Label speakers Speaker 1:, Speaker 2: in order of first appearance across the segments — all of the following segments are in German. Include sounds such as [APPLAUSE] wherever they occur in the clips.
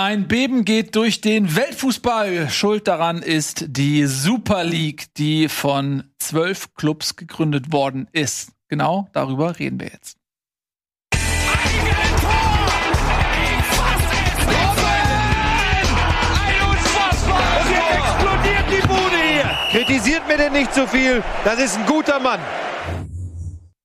Speaker 1: Ein Beben geht durch den Weltfußball. Schuld daran ist die Super League, die von zwölf Clubs gegründet worden ist. Genau darüber reden wir jetzt.
Speaker 2: Kritisiert mir denn nicht zu so viel. Das ist ein guter Mann.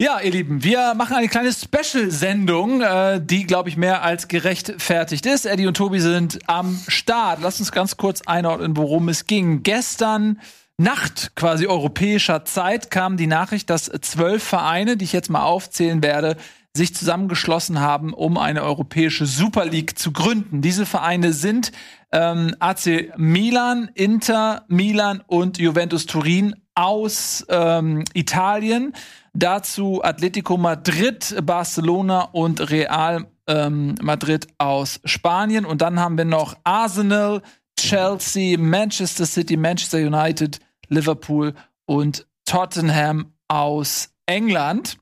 Speaker 1: Ja, ihr Lieben, wir machen eine kleine Special-Sendung, äh, die, glaube ich, mehr als gerechtfertigt ist. Eddie und Tobi sind am Start. Lasst uns ganz kurz einordnen, worum es ging. Gestern Nacht, quasi europäischer Zeit, kam die Nachricht, dass zwölf Vereine, die ich jetzt mal aufzählen werde, sich zusammengeschlossen haben, um eine europäische Super League zu gründen. Diese Vereine sind ähm, AC Milan, Inter Milan und Juventus Turin aus ähm, Italien. Dazu Atletico Madrid, Barcelona und Real ähm, Madrid aus Spanien. Und dann haben wir noch Arsenal, Chelsea, Manchester City, Manchester United, Liverpool und Tottenham aus England.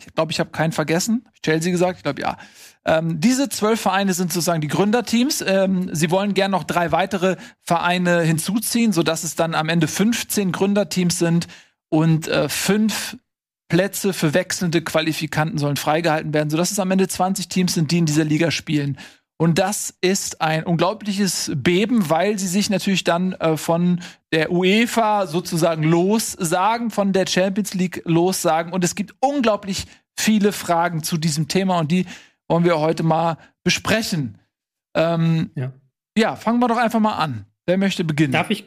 Speaker 1: Ich glaube, ich habe keinen vergessen. Chelsea gesagt? Ich glaube, ja. Ähm, diese zwölf Vereine sind sozusagen die Gründerteams. Ähm, sie wollen gern noch drei weitere Vereine hinzuziehen, sodass es dann am Ende 15 Gründerteams sind und äh, fünf Plätze für wechselnde Qualifikanten sollen freigehalten werden, sodass es am Ende 20 Teams sind, die in dieser Liga spielen. Und das ist ein unglaubliches Beben, weil sie sich natürlich dann äh, von der UEFA sozusagen lossagen, von der Champions League lossagen. Und es gibt unglaublich viele Fragen zu diesem Thema und die wollen wir heute mal besprechen. Ähm, ja. ja, fangen wir doch einfach mal an. Wer möchte beginnen?
Speaker 3: Darf ich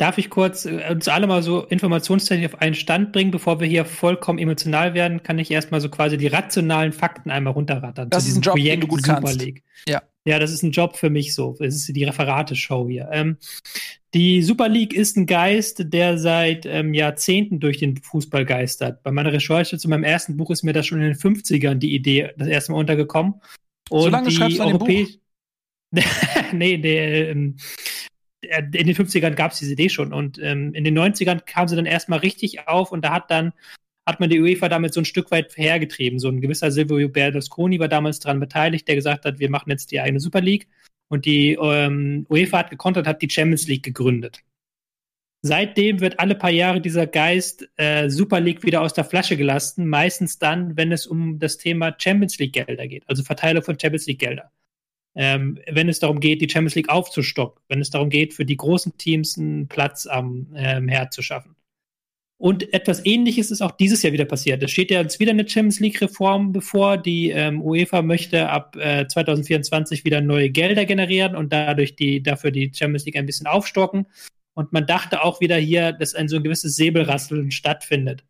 Speaker 3: Darf ich kurz äh, uns alle mal so informationstechnisch auf einen Stand bringen, bevor wir hier vollkommen emotional werden, kann ich erstmal so quasi die rationalen Fakten einmal runterrattern.
Speaker 1: Das ist ein Job, Projekt den du gut Super kannst. League.
Speaker 3: Ja. Ja, das ist ein Job für mich so. Das ist die Referateshow hier. Ähm, die Super League ist ein Geist, der seit ähm, Jahrzehnten durch den Fußball geistert. Bei meiner Recherche zu meinem ersten Buch ist mir das schon in den 50ern die Idee das erste Mal untergekommen.
Speaker 1: Und so lange schreibst du an dem Buch? [LAUGHS]
Speaker 3: nee, der, ähm, äh, in den 50ern gab es diese Idee schon und ähm, in den 90ern kam sie dann erstmal richtig auf und da hat dann hat man die UEFA damit so ein Stück weit hergetrieben. So ein gewisser Silvio Berlusconi war damals daran beteiligt, der gesagt hat, wir machen jetzt die eigene Super League und die ähm, UEFA hat gekontert, hat die Champions League gegründet. Seitdem wird alle paar Jahre dieser Geist äh, Super League wieder aus der Flasche gelassen, meistens dann, wenn es um das Thema Champions League Gelder geht, also Verteilung von Champions League Gelder ähm, wenn es darum geht, die Champions League aufzustocken, wenn es darum geht, für die großen Teams einen Platz am ähm, Herd zu schaffen. Und etwas Ähnliches ist auch dieses Jahr wieder passiert. Es steht ja jetzt wieder eine Champions League-Reform bevor. Die ähm, UEFA möchte ab äh, 2024 wieder neue Gelder generieren und dadurch die, dafür die Champions League ein bisschen aufstocken. Und man dachte auch wieder hier, dass ein so ein gewisses Säbelrasseln stattfindet.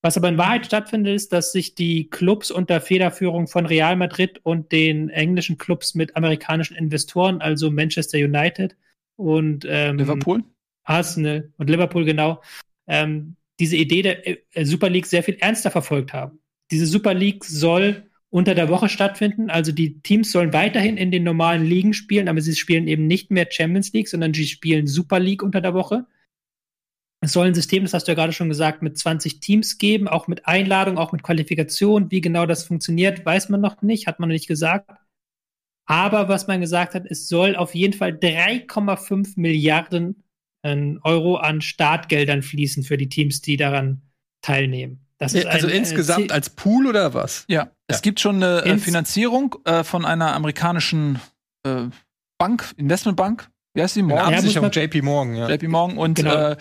Speaker 3: Was aber in Wahrheit stattfindet, ist, dass sich die Clubs unter Federführung von Real Madrid und den englischen Clubs mit amerikanischen Investoren, also Manchester United und ähm,
Speaker 1: Liverpool,
Speaker 3: Arsenal und Liverpool genau, ähm, diese Idee der äh, Super League sehr viel ernster verfolgt haben. Diese Super League soll unter der Woche stattfinden, also die Teams sollen weiterhin in den normalen Ligen spielen, aber sie spielen eben nicht mehr Champions League, sondern sie spielen Super League unter der Woche. Es soll ein System, das hast du ja gerade schon gesagt, mit 20 Teams geben, auch mit Einladung, auch mit Qualifikation. Wie genau das funktioniert, weiß man noch nicht, hat man noch nicht gesagt. Aber was man gesagt hat, es soll auf jeden Fall 3,5 Milliarden ähm, Euro an Startgeldern fließen für die Teams, die daran teilnehmen.
Speaker 1: also ein, äh, insgesamt als Pool oder was? Ja, ja. es gibt schon eine äh, Ins Finanzierung äh, von einer amerikanischen äh, Bank, Investmentbank. Wie heißt die?
Speaker 2: Morgan? Absicherung, JP Morgan,
Speaker 1: ja. JP Morgan und genau.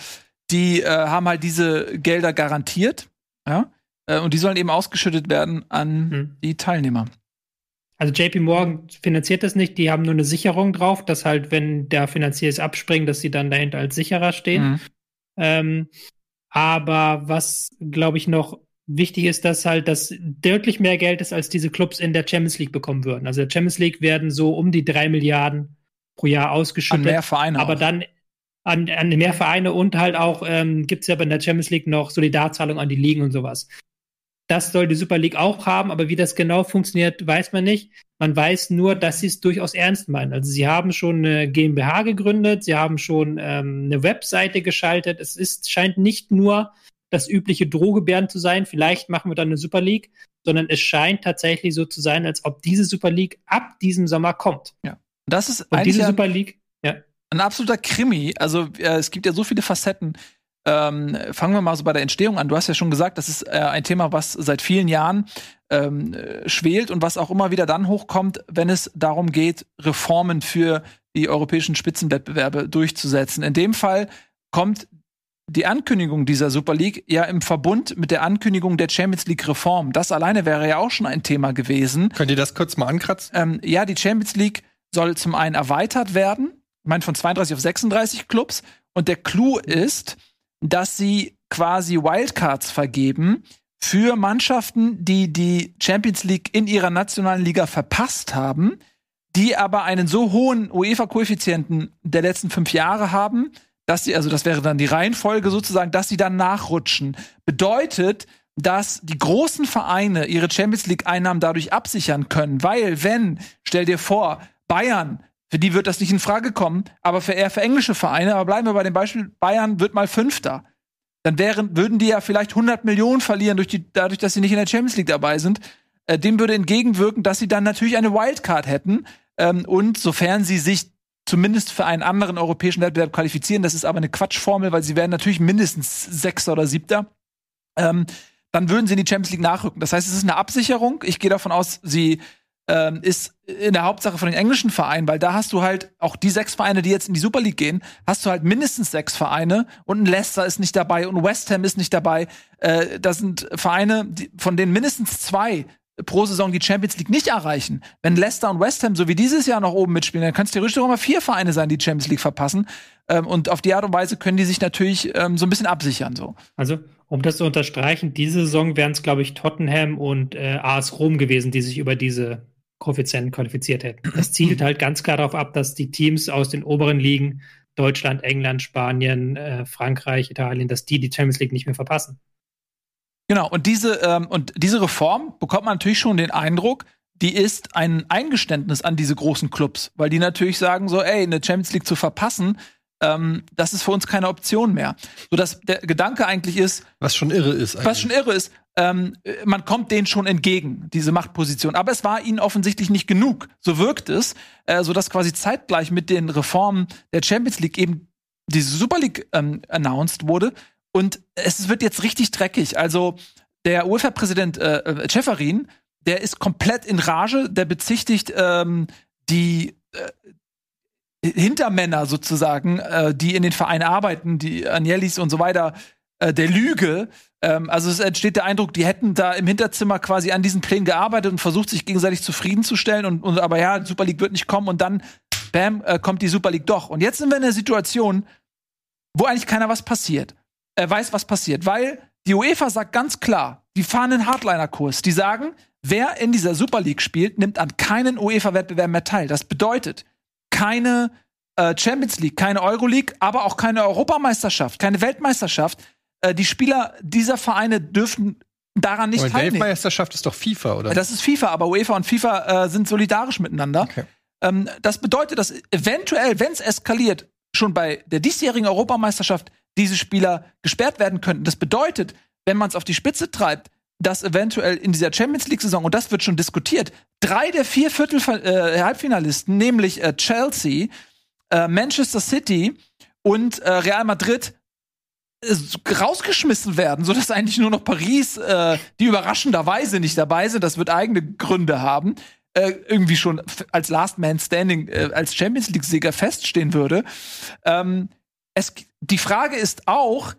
Speaker 1: Die äh, haben halt diese Gelder garantiert, ja, äh, und die sollen eben ausgeschüttet werden an hm. die Teilnehmer.
Speaker 3: Also JP Morgan finanziert das nicht, die haben nur eine Sicherung drauf, dass halt, wenn der Finanzier es abspringt, dass sie dann dahinter als sicherer stehen. Mhm. Ähm, aber was, glaube ich, noch wichtig ist, dass halt das deutlich mehr Geld ist, als diese Clubs in der Champions League bekommen würden. Also der Champions League werden so um die drei Milliarden pro Jahr ausgeschüttet.
Speaker 1: An mehr Vereine.
Speaker 3: Aber auch. dann an, an mehr Vereine und halt auch ähm, gibt es ja bei der Champions League noch Solidarzahlungen an die Ligen und sowas. Das soll die Super League auch haben, aber wie das genau funktioniert, weiß man nicht. Man weiß nur, dass sie es durchaus ernst meinen. Also sie haben schon eine GmbH gegründet, sie haben schon ähm, eine Webseite geschaltet. Es ist, scheint nicht nur das übliche Drohgebären zu sein, vielleicht machen wir dann eine Super League, sondern es scheint tatsächlich so zu sein, als ob diese Super League ab diesem Sommer kommt.
Speaker 1: Ja. Das ist
Speaker 3: Und diese
Speaker 1: ja
Speaker 3: Super League.
Speaker 1: Ein absoluter Krimi. Also äh, es gibt ja so viele Facetten. Ähm, fangen wir mal so bei der Entstehung an. Du hast ja schon gesagt, das ist äh, ein Thema, was seit vielen Jahren ähm, äh, schwelt und was auch immer wieder dann hochkommt, wenn es darum geht, Reformen für die europäischen Spitzenwettbewerbe durchzusetzen. In dem Fall kommt die Ankündigung dieser Super League ja im Verbund mit der Ankündigung der Champions League Reform. Das alleine wäre ja auch schon ein Thema gewesen.
Speaker 4: Könnt ihr das kurz mal ankratzen?
Speaker 1: Ähm, ja, die Champions League soll zum einen erweitert werden, meine von 32 auf 36 Clubs. Und der Clou ist, dass sie quasi Wildcards vergeben für Mannschaften, die die Champions League in ihrer nationalen Liga verpasst haben, die aber einen so hohen UEFA-Koeffizienten der letzten fünf Jahre haben, dass sie, also das wäre dann die Reihenfolge sozusagen, dass sie dann nachrutschen. Bedeutet, dass die großen Vereine ihre Champions League-Einnahmen dadurch absichern können, weil wenn, stell dir vor, Bayern, für die wird das nicht in Frage kommen, aber für eher für englische Vereine, aber bleiben wir bei dem Beispiel, Bayern wird mal Fünfter. Dann wären, würden die ja vielleicht 100 Millionen verlieren durch die, dadurch, dass sie nicht in der Champions League dabei sind. Äh, dem würde entgegenwirken, dass sie dann natürlich eine Wildcard hätten. Ähm, und sofern sie sich zumindest für einen anderen europäischen Wettbewerb qualifizieren, das ist aber eine Quatschformel, weil sie werden natürlich mindestens Sechster oder Siebter. Ähm, dann würden sie in die Champions League nachrücken. Das heißt, es ist eine Absicherung. Ich gehe davon aus, sie ähm, ist in der Hauptsache von den englischen Vereinen, weil da hast du halt auch die sechs Vereine, die jetzt in die Super League gehen, hast du halt mindestens sechs Vereine und ein Leicester ist nicht dabei und West Ham ist nicht dabei. Äh, das sind Vereine, die, von denen mindestens zwei pro Saison die Champions League nicht erreichen. Wenn Leicester und West Ham so wie dieses Jahr noch oben mitspielen, dann können es theoretisch auch mal vier Vereine sein, die die Champions League verpassen. Ähm, und auf die Art und Weise können die sich natürlich ähm, so ein bisschen absichern. So.
Speaker 3: Also, um das zu unterstreichen, diese Saison wären es, glaube ich, Tottenham und äh, AS Rom gewesen, die sich über diese Koeffizienten qualifiziert hätten. [CLEARS THROAT] Das zielt halt ganz klar darauf ab, dass die Teams aus den oberen Ligen, Deutschland, England, Spanien, äh, Frankreich, Italien, dass die die Champions League nicht mehr verpassen.
Speaker 1: Genau, und diese, ähm, und diese Reform bekommt man natürlich schon den Eindruck, die ist ein Eingeständnis an diese großen Clubs, weil die natürlich sagen so, ey, eine Champions League zu verpassen, ähm, das ist für uns keine Option mehr. So dass der Gedanke eigentlich ist,
Speaker 4: Was schon irre ist. Eigentlich.
Speaker 1: was schon irre ist, ähm, man kommt denen schon entgegen, diese Machtposition. Aber es war ihnen offensichtlich nicht genug. So wirkt es, äh, so dass quasi zeitgleich mit den Reformen der Champions League eben diese Super League ähm, announced wurde. Und es wird jetzt richtig dreckig. Also der UEFA-Präsident äh, äh, Ceferin, der ist komplett in Rage, der bezichtigt ähm, die äh, Hintermänner sozusagen, äh, die in den Vereinen arbeiten, die Agnellis und so weiter, äh, der Lüge. Ähm, also es entsteht der Eindruck, die hätten da im Hinterzimmer quasi an diesen Plänen gearbeitet und versucht, sich gegenseitig zufriedenzustellen. Und, und aber ja, Super League wird nicht kommen und dann, bam, äh, kommt die Super League doch. Und jetzt sind wir in einer Situation, wo eigentlich keiner was passiert, äh, weiß, was passiert, weil die UEFA sagt ganz klar, die fahren einen Hardliner-Kurs. Die sagen, wer in dieser Super League spielt, nimmt an keinen UEFA-Wettbewerb mehr teil. Das bedeutet, keine äh, Champions League, keine Euroleague, aber auch keine Europameisterschaft, keine Weltmeisterschaft. Äh, die Spieler dieser Vereine dürfen daran nicht teilnehmen.
Speaker 4: Weltmeisterschaft ist doch FIFA, oder?
Speaker 1: Das ist FIFA, aber UEFA und FIFA äh, sind solidarisch miteinander.
Speaker 4: Okay.
Speaker 1: Ähm, das bedeutet, dass eventuell, wenn es eskaliert, schon bei der diesjährigen Europameisterschaft diese Spieler gesperrt werden könnten. Das bedeutet, wenn man es auf die Spitze treibt, dass eventuell in dieser Champions League-Saison, und das wird schon diskutiert, drei der vier Viertel äh, Halbfinalisten, nämlich äh, Chelsea, äh, Manchester City und äh, Real Madrid, äh, rausgeschmissen werden, sodass eigentlich nur noch Paris, äh, die überraschenderweise nicht dabei sind, das wird eigene Gründe haben, äh, irgendwie schon als Last Man Standing, äh, als Champions League-Sieger feststehen würde. Ähm, es, die Frage ist auch,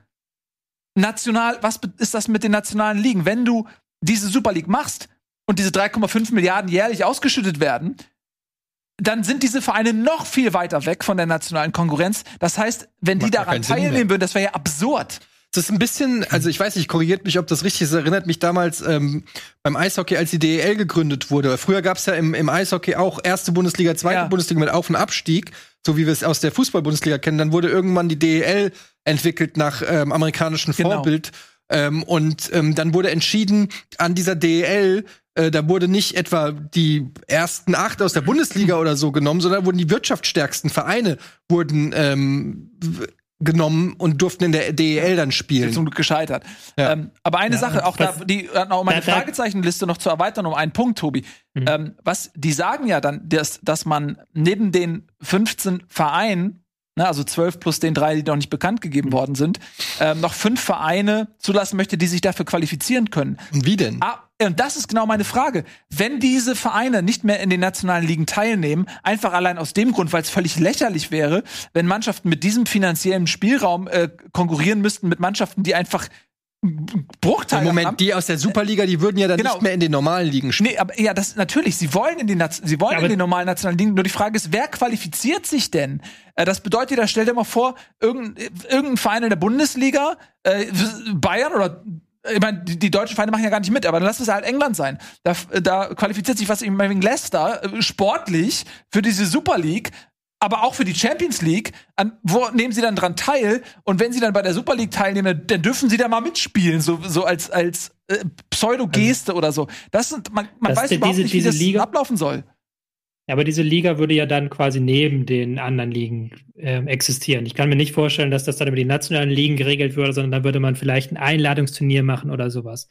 Speaker 1: national, was ist das mit den nationalen Ligen? Wenn du diese Super League machst und diese 3,5 Milliarden jährlich ausgeschüttet werden, dann sind diese Vereine noch viel weiter weg von der nationalen Konkurrenz. Das heißt, wenn die
Speaker 4: Macht
Speaker 1: daran teilnehmen würden, das wäre ja absurd.
Speaker 4: Das ist ein bisschen, also ich weiß nicht, korrigiert mich, ob das richtig ist. Erinnert mich damals ähm, beim Eishockey, als die DEL gegründet wurde. Früher gab es ja im, im Eishockey auch erste Bundesliga, zweite
Speaker 1: Ja.
Speaker 4: Bundesliga mit Auf- und Abstieg, so wie wir es aus der Fußball-Bundesliga kennen. Dann wurde irgendwann die DEL entwickelt nach ähm, amerikanischem
Speaker 1: Genau.
Speaker 4: Vorbild. Ähm, und ähm, dann wurde entschieden, an dieser DEL, äh, da wurde nicht etwa die ersten acht aus der Bundesliga oder so genommen, sondern wurden die wirtschaftsstärksten Vereine wurden ähm, genommen und durften in der DEL dann spielen.
Speaker 1: Zum Glück gescheitert.
Speaker 4: Ja.
Speaker 1: Ähm, aber eine
Speaker 3: Ja,
Speaker 1: Sache, auch da,
Speaker 3: was-
Speaker 1: die, um meine Fragezeichenliste noch zu erweitern, um einen Punkt, Tobi.
Speaker 3: Mhm.
Speaker 1: Ähm, was, die sagen ja dann, dass, dass man neben den 15 Vereinen, ne, also 12 plus den drei, die noch nicht bekannt
Speaker 3: Mhm.
Speaker 1: gegeben worden sind, ähm, noch fünf Vereine zulassen möchte, die sich dafür qualifizieren können.
Speaker 4: Und wie denn?
Speaker 1: Ah, und das ist genau meine Frage. Wenn diese Vereine nicht mehr in den nationalen Ligen teilnehmen, einfach allein aus dem Grund, weil es völlig lächerlich wäre, wenn Mannschaften mit diesem finanziellen Spielraum äh, konkurrieren müssten mit Mannschaften, die einfach Bruchteile
Speaker 4: Im Moment,
Speaker 1: haben.
Speaker 4: die aus der Superliga, die würden ja dann
Speaker 1: Genau.
Speaker 4: nicht mehr in den normalen Ligen spielen.
Speaker 1: Nee, aber ja, das natürlich. Sie wollen in den, sie wollen
Speaker 3: Ja,
Speaker 1: in den normalen nationalen Ligen. Nur die Frage ist, wer qualifiziert sich denn? Äh, das bedeutet, da stell dir mal vor, irgendein, irgendein Verein in der Bundesliga, äh, Bayern oder ich meine, die, die deutschen Vereine machen ja gar nicht mit, aber dann lass es halt England sein. Da, da qualifiziert sich was ich meine wegen Leicester äh, sportlich für diese Super League, aber auch für die Champions League. An, wo nehmen sie dann dran teil? Und wenn sie dann bei der Super League teilnehmen, dann dürfen sie da mal mitspielen, so, so als als äh, Pseudo-Geste oder so. Das sind, man, man weiß überhaupt
Speaker 3: diese-
Speaker 1: nicht, wie
Speaker 3: diese
Speaker 1: das
Speaker 3: Liga-
Speaker 1: ablaufen soll.
Speaker 3: Ja, aber diese Liga würde ja dann quasi neben den anderen Ligen ähm, existieren. Ich kann mir nicht vorstellen, dass das dann über die nationalen Ligen geregelt würde, sondern dann würde man vielleicht ein Einladungsturnier machen oder sowas.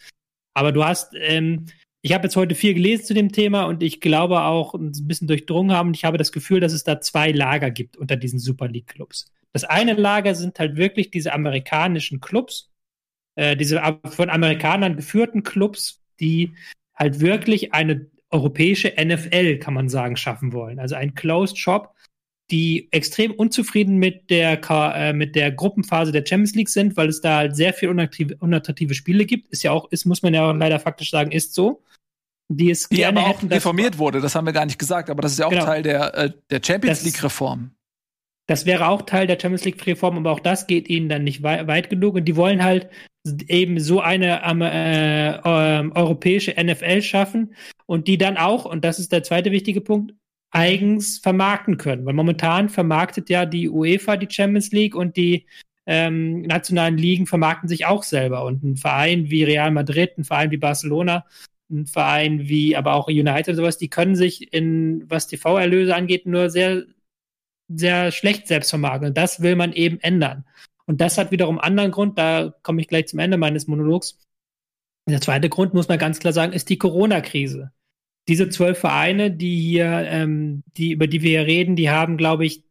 Speaker 3: Aber du hast, ähm, ich habe jetzt heute viel gelesen zu dem Thema und ich glaube auch ein bisschen durchdrungen haben ich habe das Gefühl, dass es da zwei Lager gibt unter diesen Super League Clubs. Das eine Lager sind halt wirklich diese amerikanischen Clubs, äh, diese von Amerikanern geführten Clubs, die halt wirklich eine europäische NFL, kann man sagen, schaffen wollen. Also ein Closed Shop, die extrem unzufrieden mit der, äh, mit der Gruppenphase der Champions League sind, weil es da halt sehr viel unattraktive, unattraktive Spiele gibt. Ist ja auch, ist, muss man ja auch leider faktisch sagen, ist so. Die es
Speaker 1: Die
Speaker 3: gerne
Speaker 1: aber auch
Speaker 3: hätten,
Speaker 1: reformiert wurde, das haben wir gar nicht gesagt, aber das ist ja auch
Speaker 3: Genau.
Speaker 1: Teil der, äh, der Champions
Speaker 3: Das-
Speaker 1: League-Reform.
Speaker 3: Das wäre auch Teil der Champions League-Reform, aber auch das geht ihnen dann nicht wei weit genug. Und die wollen halt eben so eine ähm, äh, ähm, europäische NFL schaffen und die dann auch, und das ist der zweite wichtige Punkt, eigens vermarkten können. Weil momentan vermarktet ja die UEFA die Champions League und die ähm, nationalen Ligen vermarkten sich auch selber. Und ein Verein wie Real Madrid, ein Verein wie Barcelona, ein Verein wie aber auch United und sowas, die können sich in, was TV-Erlöse angeht, nur sehr sehr schlecht selbst vermarkten. Und das will man eben ändern. Und das hat wiederum anderen Grund, da komme ich gleich zum Ende meines Monologs. Der zweite Grund, muss man ganz klar sagen, ist die Corona-Krise. Diese zwölf Vereine, die hier, ähm, die, über die wir hier reden, die haben, glaube ich,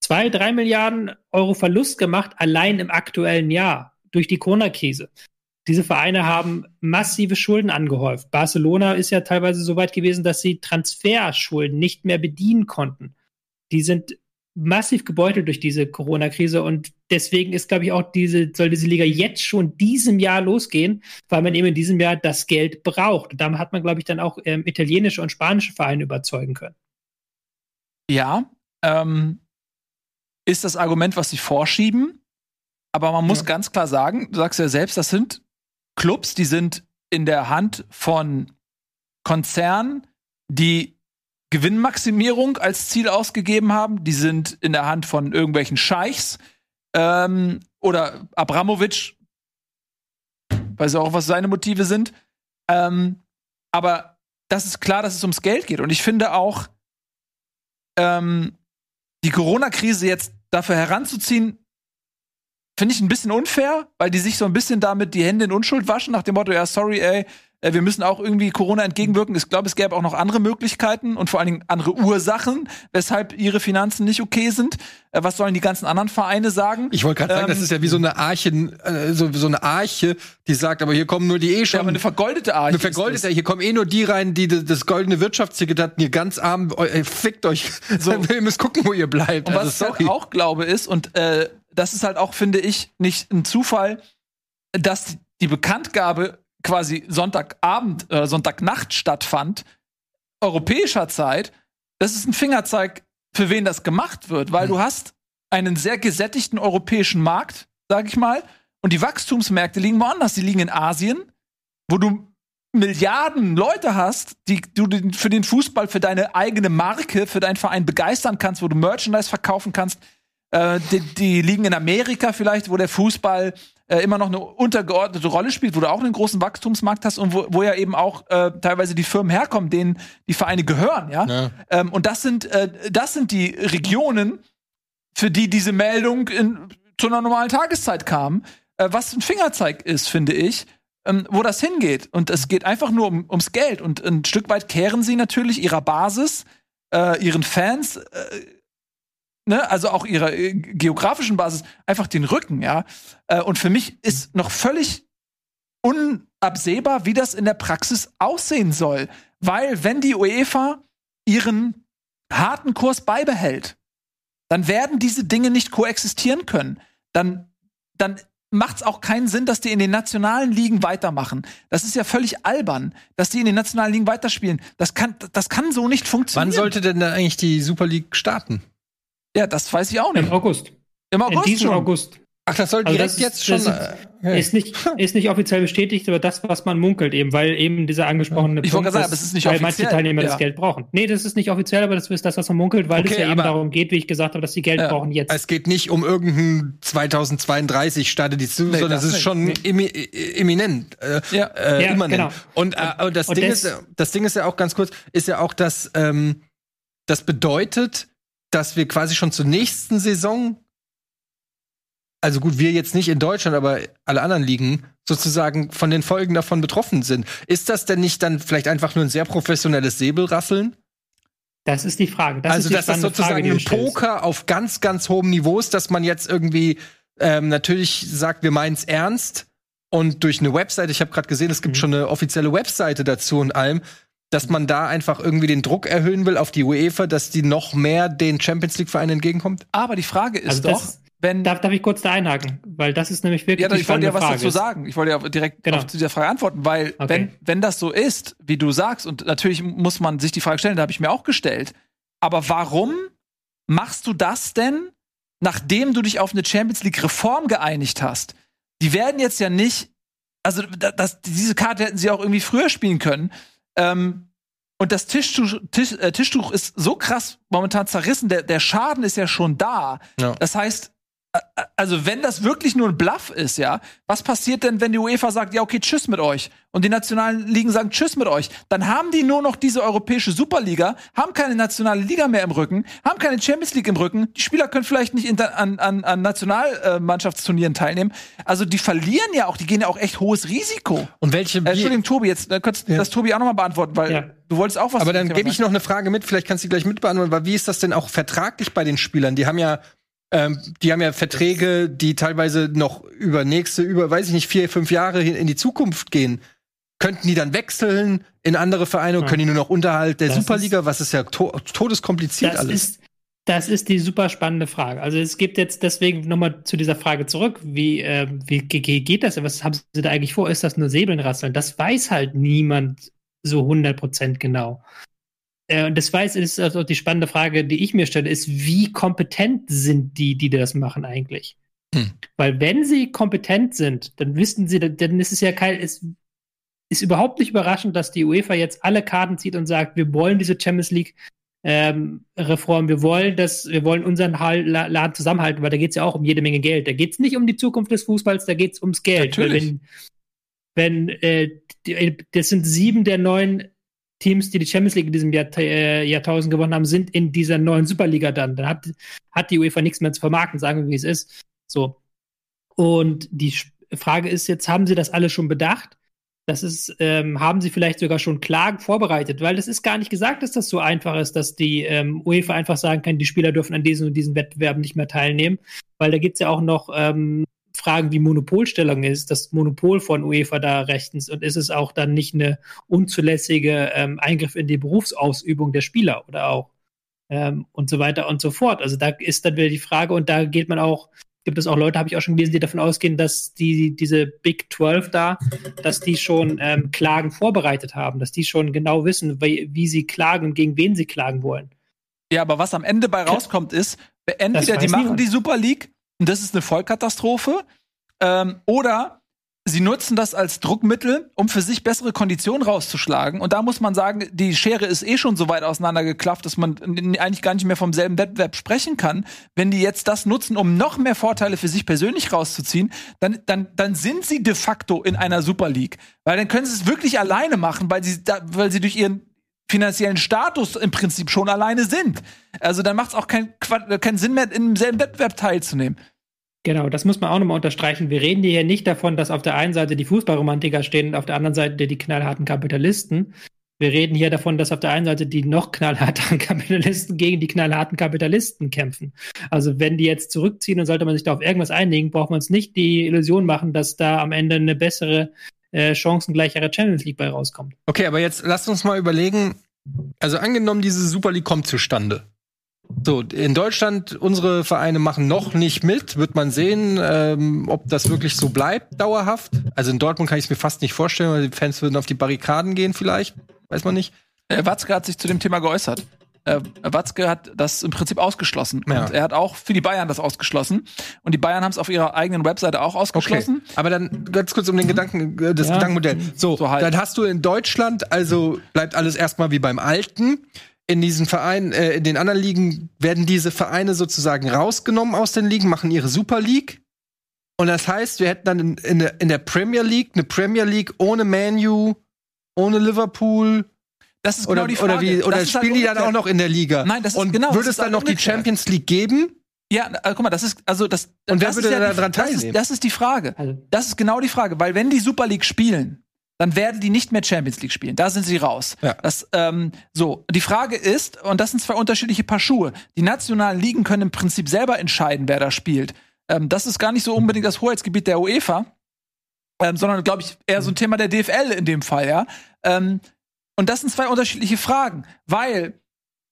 Speaker 3: zwei, drei Milliarden Euro Verlust gemacht, allein im aktuellen Jahr durch die Corona-Krise. Diese Vereine haben massive Schulden angehäuft. Barcelona ist ja teilweise so weit gewesen, dass sie Transferschulden nicht mehr bedienen konnten. Die sind massiv gebeutelt durch diese Corona-Krise und deswegen ist, glaube ich, auch diese, soll diese Liga jetzt schon diesem Jahr losgehen, weil man eben in diesem Jahr das Geld braucht. Und damit hat man, glaube ich, dann auch ähm, italienische und spanische Vereine überzeugen können.
Speaker 1: Ja, ähm, ist das Argument, was sie vorschieben. Aber man muss
Speaker 3: Ja.
Speaker 1: ganz klar sagen, du sagst ja selbst, das sind Clubs, die sind in der Hand von Konzernen, die Gewinnmaximierung als Ziel ausgegeben haben. Die sind in der Hand von irgendwelchen Scheichs ähm, oder Abramowitsch. Weiß auch, was seine Motive sind. Ähm, aber das ist klar, dass es ums Geld geht. Und ich finde auch, ähm, die Corona-Krise jetzt dafür heranzuziehen, finde ich ein bisschen unfair, weil die sich so ein bisschen damit die Hände in Unschuld waschen, nach dem Motto, ja, sorry, ey, äh, wir müssen auch irgendwie Corona entgegenwirken. Ich glaube, es gäbe auch noch andere Möglichkeiten und vor allen Dingen andere Ursachen, weshalb ihre Finanzen nicht okay sind. Äh, was sollen die ganzen anderen Vereine sagen?
Speaker 4: Ich wollte gerade sagen, das
Speaker 1: Ähm,
Speaker 4: ist ja wie so eine Arche, äh, so, so eine Arche, die sagt, aber hier kommen nur die eh schon.
Speaker 1: ja, aber eine vergoldete Arche.
Speaker 4: eine vergoldete,
Speaker 1: das.
Speaker 4: hier kommen eh nur die rein, die das, das goldene Wirtschaftsticket hatten, ihr ganz arm, äh, fickt euch.
Speaker 1: So. [LAUGHS]
Speaker 4: Wir müssen gucken, wo ihr bleibt.
Speaker 1: Und was
Speaker 4: Also,
Speaker 1: ich halt auch glaube ist, und äh, das ist halt auch, finde ich, nicht ein Zufall, dass die Bekanntgabe quasi Sonntagabend oder Sonntagnacht stattfand, europäischer Zeit, das ist ein Fingerzeig, für wen das gemacht wird, weil
Speaker 4: Hm.
Speaker 1: du hast einen sehr gesättigten europäischen Markt, sag ich mal, und die Wachstumsmärkte liegen woanders, die liegen in Asien, wo du Milliarden Leute hast, die du für den Fußball, für deine eigene Marke, für deinen Verein begeistern kannst, wo du Merchandise verkaufen kannst. Äh, die, die liegen in Amerika vielleicht, wo der Fußball äh, immer noch eine untergeordnete Rolle spielt, wo du auch einen großen Wachstumsmarkt hast und wo, wo ja eben auch äh, teilweise die Firmen herkommen, denen die Vereine gehören, ja.
Speaker 4: Ja.
Speaker 1: Ähm, und das sind, äh, das sind die Regionen, für die diese Meldung in, zu einer normalen Tageszeit kamen, äh, was ein Fingerzeig ist, finde ich, ähm, wo das hingeht. Und es geht einfach nur um, ums Geld. Und ein Stück weit kehren sie natürlich ihrer Basis, äh, ihren Fans, äh, ne, also auch ihrer äh, geografischen Basis, einfach den Rücken, ja. Äh, und für mich ist noch völlig unabsehbar, wie das in der Praxis aussehen soll. Weil, wenn die UEFA ihren harten Kurs beibehält, dann werden diese Dinge nicht koexistieren können. Dann, dann macht es auch keinen Sinn, dass die in den nationalen Ligen weitermachen. Das ist ja völlig albern, dass die in den nationalen Ligen weiterspielen. Das kann, das kann so nicht funktionieren.
Speaker 4: Wann sollte denn da eigentlich die Super League starten?
Speaker 1: Ja, das weiß ich auch nicht.
Speaker 3: Im August.
Speaker 1: Im August
Speaker 3: In diesem
Speaker 1: schon.
Speaker 3: August.
Speaker 4: Ach, das soll
Speaker 3: Also
Speaker 4: direkt
Speaker 3: das ist-
Speaker 4: jetzt schon.
Speaker 3: das
Speaker 4: äh,
Speaker 3: Ist nicht, ist nicht offiziell bestätigt, aber das, was man munkelt, eben, weil eben dieser angesprochene
Speaker 1: Ich wollte gerade sagen,
Speaker 3: dass-
Speaker 1: aber es ist nicht
Speaker 3: weil manche
Speaker 1: offiziell,
Speaker 3: Teilnehmer
Speaker 1: ja.
Speaker 3: das Geld brauchen. Nee, das ist nicht offiziell, aber das ist das, was man munkelt, weil
Speaker 4: Okay,
Speaker 3: es ja eben darum geht, wie ich gesagt habe, dass sie Geld
Speaker 1: Ja.
Speaker 3: brauchen jetzt.
Speaker 4: es geht nicht um irgendein 2032 startet die zu,
Speaker 1: Nee,
Speaker 4: sondern es ist
Speaker 1: nicht.
Speaker 4: schon imi äh, eminent. Äh,
Speaker 1: Ja.
Speaker 4: äh,
Speaker 3: Ja,
Speaker 4: immanent.
Speaker 3: genau.
Speaker 4: Und, äh, und das
Speaker 3: und
Speaker 4: Ding ist, ja- das Ding ist ja auch ganz kurz, ist ja auch, dass ähm, das bedeutet, dass wir quasi schon zur nächsten Saison, also gut, wir jetzt nicht in Deutschland, aber alle anderen Ligen sozusagen von den Folgen davon betroffen sind. Ist das denn nicht dann vielleicht einfach nur ein sehr professionelles Säbelrasseln?
Speaker 3: Das ist die Frage. Das
Speaker 4: also
Speaker 3: die
Speaker 4: das sozusagen
Speaker 3: Frage,
Speaker 4: ein. Poker auf ganz, ganz hohem Niveau ist, dass man jetzt irgendwie ähm, natürlich sagt, wir meinen es ernst und durch eine Webseite, ich habe gerade gesehen, es gibt
Speaker 3: Mhm.
Speaker 4: schon eine offizielle Webseite dazu und allem, dass man da einfach irgendwie den Druck erhöhen will auf die UEFA, dass die noch mehr den Champions League Vereinen entgegenkommt?
Speaker 1: Aber die Frage ist
Speaker 3: Also
Speaker 1: doch, wenn
Speaker 3: Darf, darf ich kurz da einhaken? Weil das ist nämlich wirklich
Speaker 1: Ja, ich wollte ja was
Speaker 3: Frage.
Speaker 1: dazu sagen. Ich wollte ja direkt
Speaker 3: Genau.
Speaker 1: auf dieser Frage antworten, weil
Speaker 3: Okay.
Speaker 1: wenn, wenn das so ist, wie du sagst, und natürlich muss man sich die Frage stellen, da habe ich mir auch gestellt, aber warum machst du das denn, nachdem du dich auf eine Champions League Reform geeinigt hast? Die werden jetzt ja nicht, also da- das, diese Karte hätten sie auch irgendwie früher spielen können. Ähm, und das Tischtuch, Tisch, äh, Tischtuch ist so krass momentan zerrissen, der, der Schaden ist ja schon da.
Speaker 4: Ja.
Speaker 1: Das heißt, also wenn das wirklich nur ein Bluff ist, ja, was passiert denn, wenn die UEFA sagt, ja, okay, tschüss mit euch und die nationalen Ligen sagen tschüss mit euch, dann haben die nur noch diese europäische Superliga, haben keine nationale Liga mehr im Rücken, haben keine Champions League im Rücken, die Spieler können vielleicht nicht inter an, an, an Nationalmannschaftsturnieren teilnehmen. Also die verlieren ja auch, die gehen ja auch echt hohes Risiko.
Speaker 4: Und welche
Speaker 1: Äh, Entschuldigung, Tobi, jetzt äh, könntest du
Speaker 4: Ja.
Speaker 1: das Tobi auch nochmal beantworten, weil
Speaker 3: Ja.
Speaker 1: du wolltest auch was
Speaker 4: Aber dann gebe ich noch eine Frage mit, vielleicht kannst du die gleich mitbeantworten, weil wie ist das denn auch vertraglich bei den Spielern? Die haben ja, ähm, die haben ja Verträge, die teilweise noch über nächste, über, weiß ich nicht, vier, fünf Jahre hin in die Zukunft gehen. Könnten die dann wechseln in andere Vereine?
Speaker 3: Ja.
Speaker 4: Können die nur noch unterhalb der
Speaker 3: Das
Speaker 4: Superliga? Was ist ja to todeskompliziert
Speaker 3: das
Speaker 4: alles.
Speaker 3: ist, das ist die super spannende Frage. Also es gibt jetzt deswegen nochmal zu dieser Frage zurück, wie, äh, wie ge- ge- geht das? Was haben Sie da eigentlich vor? Ist das nur Säbelnrasseln? Das weiß halt niemand so 100% genau. Äh, Und das weiß, ist also die spannende Frage, die ich mir stelle, ist, wie kompetent sind die, die das machen eigentlich?
Speaker 4: Hm.
Speaker 3: Weil wenn sie kompetent sind, dann wissen sie, dann ist es ja kein, ist, ist überhaupt nicht überraschend, dass die UEFA jetzt alle Karten zieht und sagt, wir wollen diese Champions League ähm, Reform, wir wollen das, wir wollen unseren Laden zusammenhalten, weil da geht es ja auch um jede Menge Geld. Da geht es nicht um die Zukunft des Fußballs, da geht es ums Geld. Weil
Speaker 1: Natürlich.
Speaker 3: wenn, wenn äh, die, das sind sieben der neun Teams, die die Champions League in diesem Jahr, äh, Jahrtausend gewonnen haben, sind in dieser neuen Superliga dann. Dann hat, hat die UEFA nichts mehr zu vermarkten, sagen wir, wie es ist. So. Und die Frage ist jetzt, haben sie das alle schon bedacht? Das ist, ähm, haben sie vielleicht sogar schon Klagen vorbereitet, weil es ist gar nicht gesagt, dass das so einfach ist, dass die ähm, UEFA einfach sagen kann, die Spieler dürfen an diesen und diesen Wettbewerben nicht mehr teilnehmen, weil da gibt's ja auch noch ähm, Fragen wie Monopolstellung ist, das Monopol von UEFA da rechtens und ist es auch dann nicht eine unzulässige ähm, Eingriff in die Berufsausübung der Spieler oder auch ähm, und so weiter und so fort. Also da ist dann wieder die Frage und da geht man auch gibt es auch Leute, habe ich auch schon gelesen, die davon ausgehen, dass die diese Big 12 da, dass die schon ähm, Klagen vorbereitet haben, dass die schon genau wissen, wie, wie sie klagen und gegen wen sie klagen wollen.
Speaker 1: Ja, aber was am Ende bei rauskommt, ist, entweder die machen
Speaker 3: niemand.
Speaker 1: die Super League und das ist eine Vollkatastrophe, ähm, oder sie nutzen das als Druckmittel, um für sich bessere Konditionen rauszuschlagen. Und da muss man sagen, die Schere ist eh schon so weit auseinandergeklafft, dass man eigentlich gar nicht mehr vom selben Wettbewerb sprechen kann. Wenn die jetzt das nutzen, um noch mehr Vorteile für sich persönlich rauszuziehen, dann, dann, dann sind sie de facto in einer Super League. Weil dann können sie es wirklich alleine machen, weil sie, da, weil sie durch ihren finanziellen Status im Prinzip schon alleine sind. Also dann macht es auch keinen keinen Sinn mehr, in demselben Wettbewerb teilzunehmen.
Speaker 3: Genau, das muss man auch nochmal unterstreichen. Wir reden hier nicht davon, dass auf der einen Seite die Fußballromantiker stehen und auf der anderen Seite die knallharten Kapitalisten. Wir reden hier davon, dass auf der einen Seite die noch knallharten [LAUGHS] Kapitalisten gegen die knallharten Kapitalisten kämpfen. Also wenn die jetzt zurückziehen und sollte man sich da auf irgendwas einigen, braucht man uns nicht die Illusion machen, dass da am Ende eine bessere, äh, chancengleichere Champions League bei rauskommt.
Speaker 4: Okay, aber jetzt lasst uns mal überlegen, also angenommen, diese Super League kommt zustande. So, in Deutschland, unsere Vereine machen noch nicht mit. Wird man sehen, ähm, ob das wirklich so bleibt, dauerhaft. Also in Dortmund kann ich es mir fast nicht vorstellen, weil die Fans würden auf die Barrikaden gehen vielleicht. Weiß man nicht.
Speaker 1: Äh, Watzke hat sich zu dem Thema geäußert. Äh, Watzke hat das im Prinzip ausgeschlossen.
Speaker 4: Ja.
Speaker 1: Und er hat auch für die Bayern das ausgeschlossen. Und die Bayern haben es auf ihrer eigenen Webseite auch ausgeschlossen.
Speaker 4: Aber dann ganz kurz um den Gedanken, äh, das
Speaker 3: Ja.
Speaker 4: Gedankenmodell. So,
Speaker 1: So halt.
Speaker 4: dann hast du in Deutschland, also bleibt alles erstmal wie beim Alten. In diesen Vereinen, äh, in den anderen Ligen werden diese Vereine sozusagen rausgenommen aus den Ligen, machen ihre Super League. Und das heißt, wir hätten dann in, in, der, in der Premier League eine Premier League ohne Manu, ohne Liverpool.
Speaker 1: Das ist
Speaker 4: Oder,
Speaker 1: genau die Frage.
Speaker 4: oder, wie, oder
Speaker 1: halt
Speaker 4: spielen die dann auch noch in der Liga?
Speaker 1: Nein, das ist
Speaker 4: Und
Speaker 1: genau, das
Speaker 4: würde es dann
Speaker 1: halt
Speaker 4: noch die. Champions League geben?
Speaker 1: Ja, äh, guck mal, das ist also das.
Speaker 4: Und wer
Speaker 1: das
Speaker 4: würde
Speaker 1: ist ja
Speaker 4: da dran
Speaker 1: das ist,
Speaker 4: teilnehmen?
Speaker 1: das ist die Frage.
Speaker 3: Also,
Speaker 1: Das ist genau die Frage, weil wenn die Super League spielen, dann werden die nicht mehr Champions League spielen. Da sind sie raus.
Speaker 4: Ja.
Speaker 1: Das, ähm, so, die Frage ist, und das sind zwei unterschiedliche Paar Schuhe. Die nationalen Ligen können im Prinzip selber entscheiden, wer da spielt. Ähm, das ist gar nicht so unbedingt das Hoheitsgebiet der UEFA, ähm, sondern, glaube ich, eher so ein Thema der DFL in dem Fall, ja. Ähm, und das sind zwei unterschiedliche Fragen, weil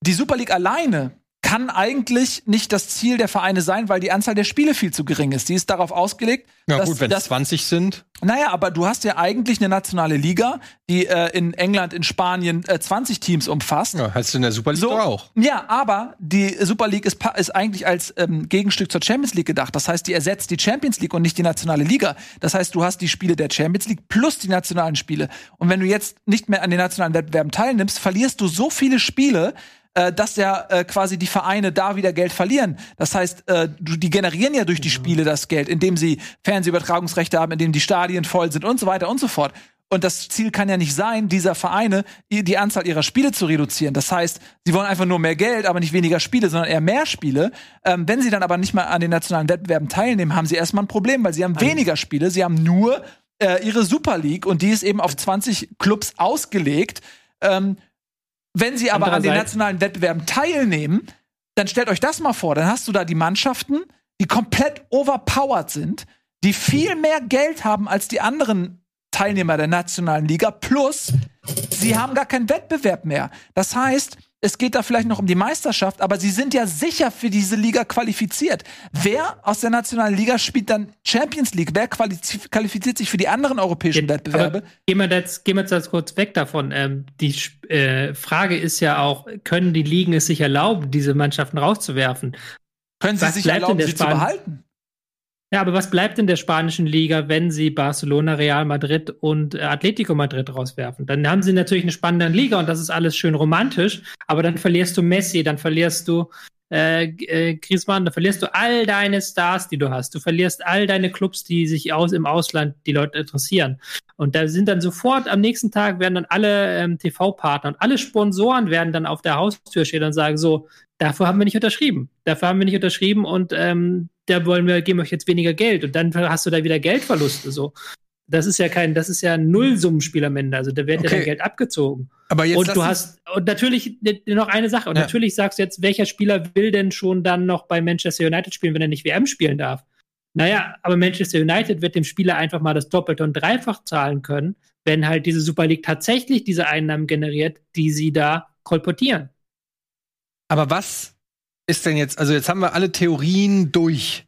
Speaker 1: die Super League alleine kann eigentlich nicht das Ziel der Vereine sein, weil die Anzahl der Spiele viel zu gering ist. Die ist darauf ausgelegt,
Speaker 4: Ja
Speaker 1: dass,
Speaker 4: gut, wenn es
Speaker 1: dass
Speaker 4: 20 sind.
Speaker 1: naja, aber du hast ja eigentlich eine nationale Liga, die äh, in England, in Spanien äh, 20 Teams umfasst.
Speaker 4: Ja, hast du in der Super League
Speaker 1: So,
Speaker 4: auch.
Speaker 1: ja, aber die Super League ist, ist eigentlich als ähm, Gegenstück zur Champions League gedacht. Das heißt, die ersetzt die Champions League und nicht die nationale Liga. Das heißt, du hast die Spiele der Champions League plus die nationalen Spiele. Und wenn du jetzt nicht mehr an den nationalen Wettbewerben teilnimmst, verlierst du so viele Spiele, äh, dass ja äh, quasi die Vereine da wieder Geld verlieren. Das heißt, äh, die generieren ja durch die Spiele das Geld, indem sie Fernsehübertragungsrechte haben, indem die Stadien voll sind und so weiter und so fort. Und das Ziel kann ja nicht sein, dieser Vereine die Anzahl ihrer Spiele zu reduzieren. Das heißt, sie wollen einfach nur mehr Geld, aber nicht weniger Spiele, sondern eher mehr Spiele. Ähm, wenn sie dann aber nicht mal an den nationalen Wettbewerben teilnehmen, haben sie erstmal ein Problem, weil sie haben weniger Spiele. Sie haben nur äh, ihre Super League und die ist eben auf 20 Clubs ausgelegt. Ähm, wenn sie aber an den nationalen Wettbewerben teilnehmen, dann stellt euch das mal vor, dann hast du da die Mannschaften, die komplett overpowered sind, die viel mehr Geld haben als die anderen Teilnehmer der nationalen Liga, plus sie haben gar keinen Wettbewerb mehr. Das heißt, es geht da vielleicht noch um die Meisterschaft, aber sie sind ja sicher für diese Liga qualifiziert. Wer aus der nationalen Liga spielt dann Champions League? Wer qualifiz- qualifiziert sich für die anderen europäischen Wettbewerbe?
Speaker 3: Aber gehen wir jetzt, gehen wir jetzt kurz weg davon. Ähm, die äh, Frage ist ja auch, können die Ligen es sich erlauben, diese Mannschaften rauszuwerfen?
Speaker 1: Können sie
Speaker 3: was
Speaker 1: sich erlauben, sie zu
Speaker 3: Span-
Speaker 1: behalten?
Speaker 3: Ja, aber was bleibt in der spanischen Liga, wenn sie Barcelona, Real Madrid und äh, Atletico Madrid rauswerfen? Dann haben sie natürlich eine spannende Liga und das ist alles schön romantisch, aber dann verlierst du Messi, dann verlierst du äh, äh, Griezmann, dann verlierst du all deine Stars, die du hast. Du verlierst all deine Clubs, die sich aus im Ausland die Leute interessieren. Und da sind dann sofort am nächsten Tag werden dann alle ähm, TV-Partner und alle Sponsoren werden dann auf der Haustür stehen und sagen so, dafür haben wir nicht unterschrieben. Dafür haben wir nicht unterschrieben und ähm, da wollen wir, geben euch jetzt weniger Geld. Und dann hast du da wieder Geldverluste. So. Das ist ja kein, das ist ja ein Nullsummenspiel am Ende. Also da wird ja
Speaker 4: Okay.
Speaker 3: dein Geld abgezogen.
Speaker 4: Aber jetzt
Speaker 3: und du hast, und natürlich n- noch eine Sache. Und
Speaker 4: Ja.
Speaker 3: natürlich sagst du jetzt, welcher Spieler will denn schon dann noch bei Manchester United spielen, wenn er nicht WM spielen darf? Naja, aber Manchester United wird dem Spieler einfach mal das Doppelte und Dreifach zahlen können, wenn halt diese Super League tatsächlich diese Einnahmen generiert, die sie da kolportieren.
Speaker 4: Aber was ist denn jetzt, also jetzt haben wir alle Theorien durch.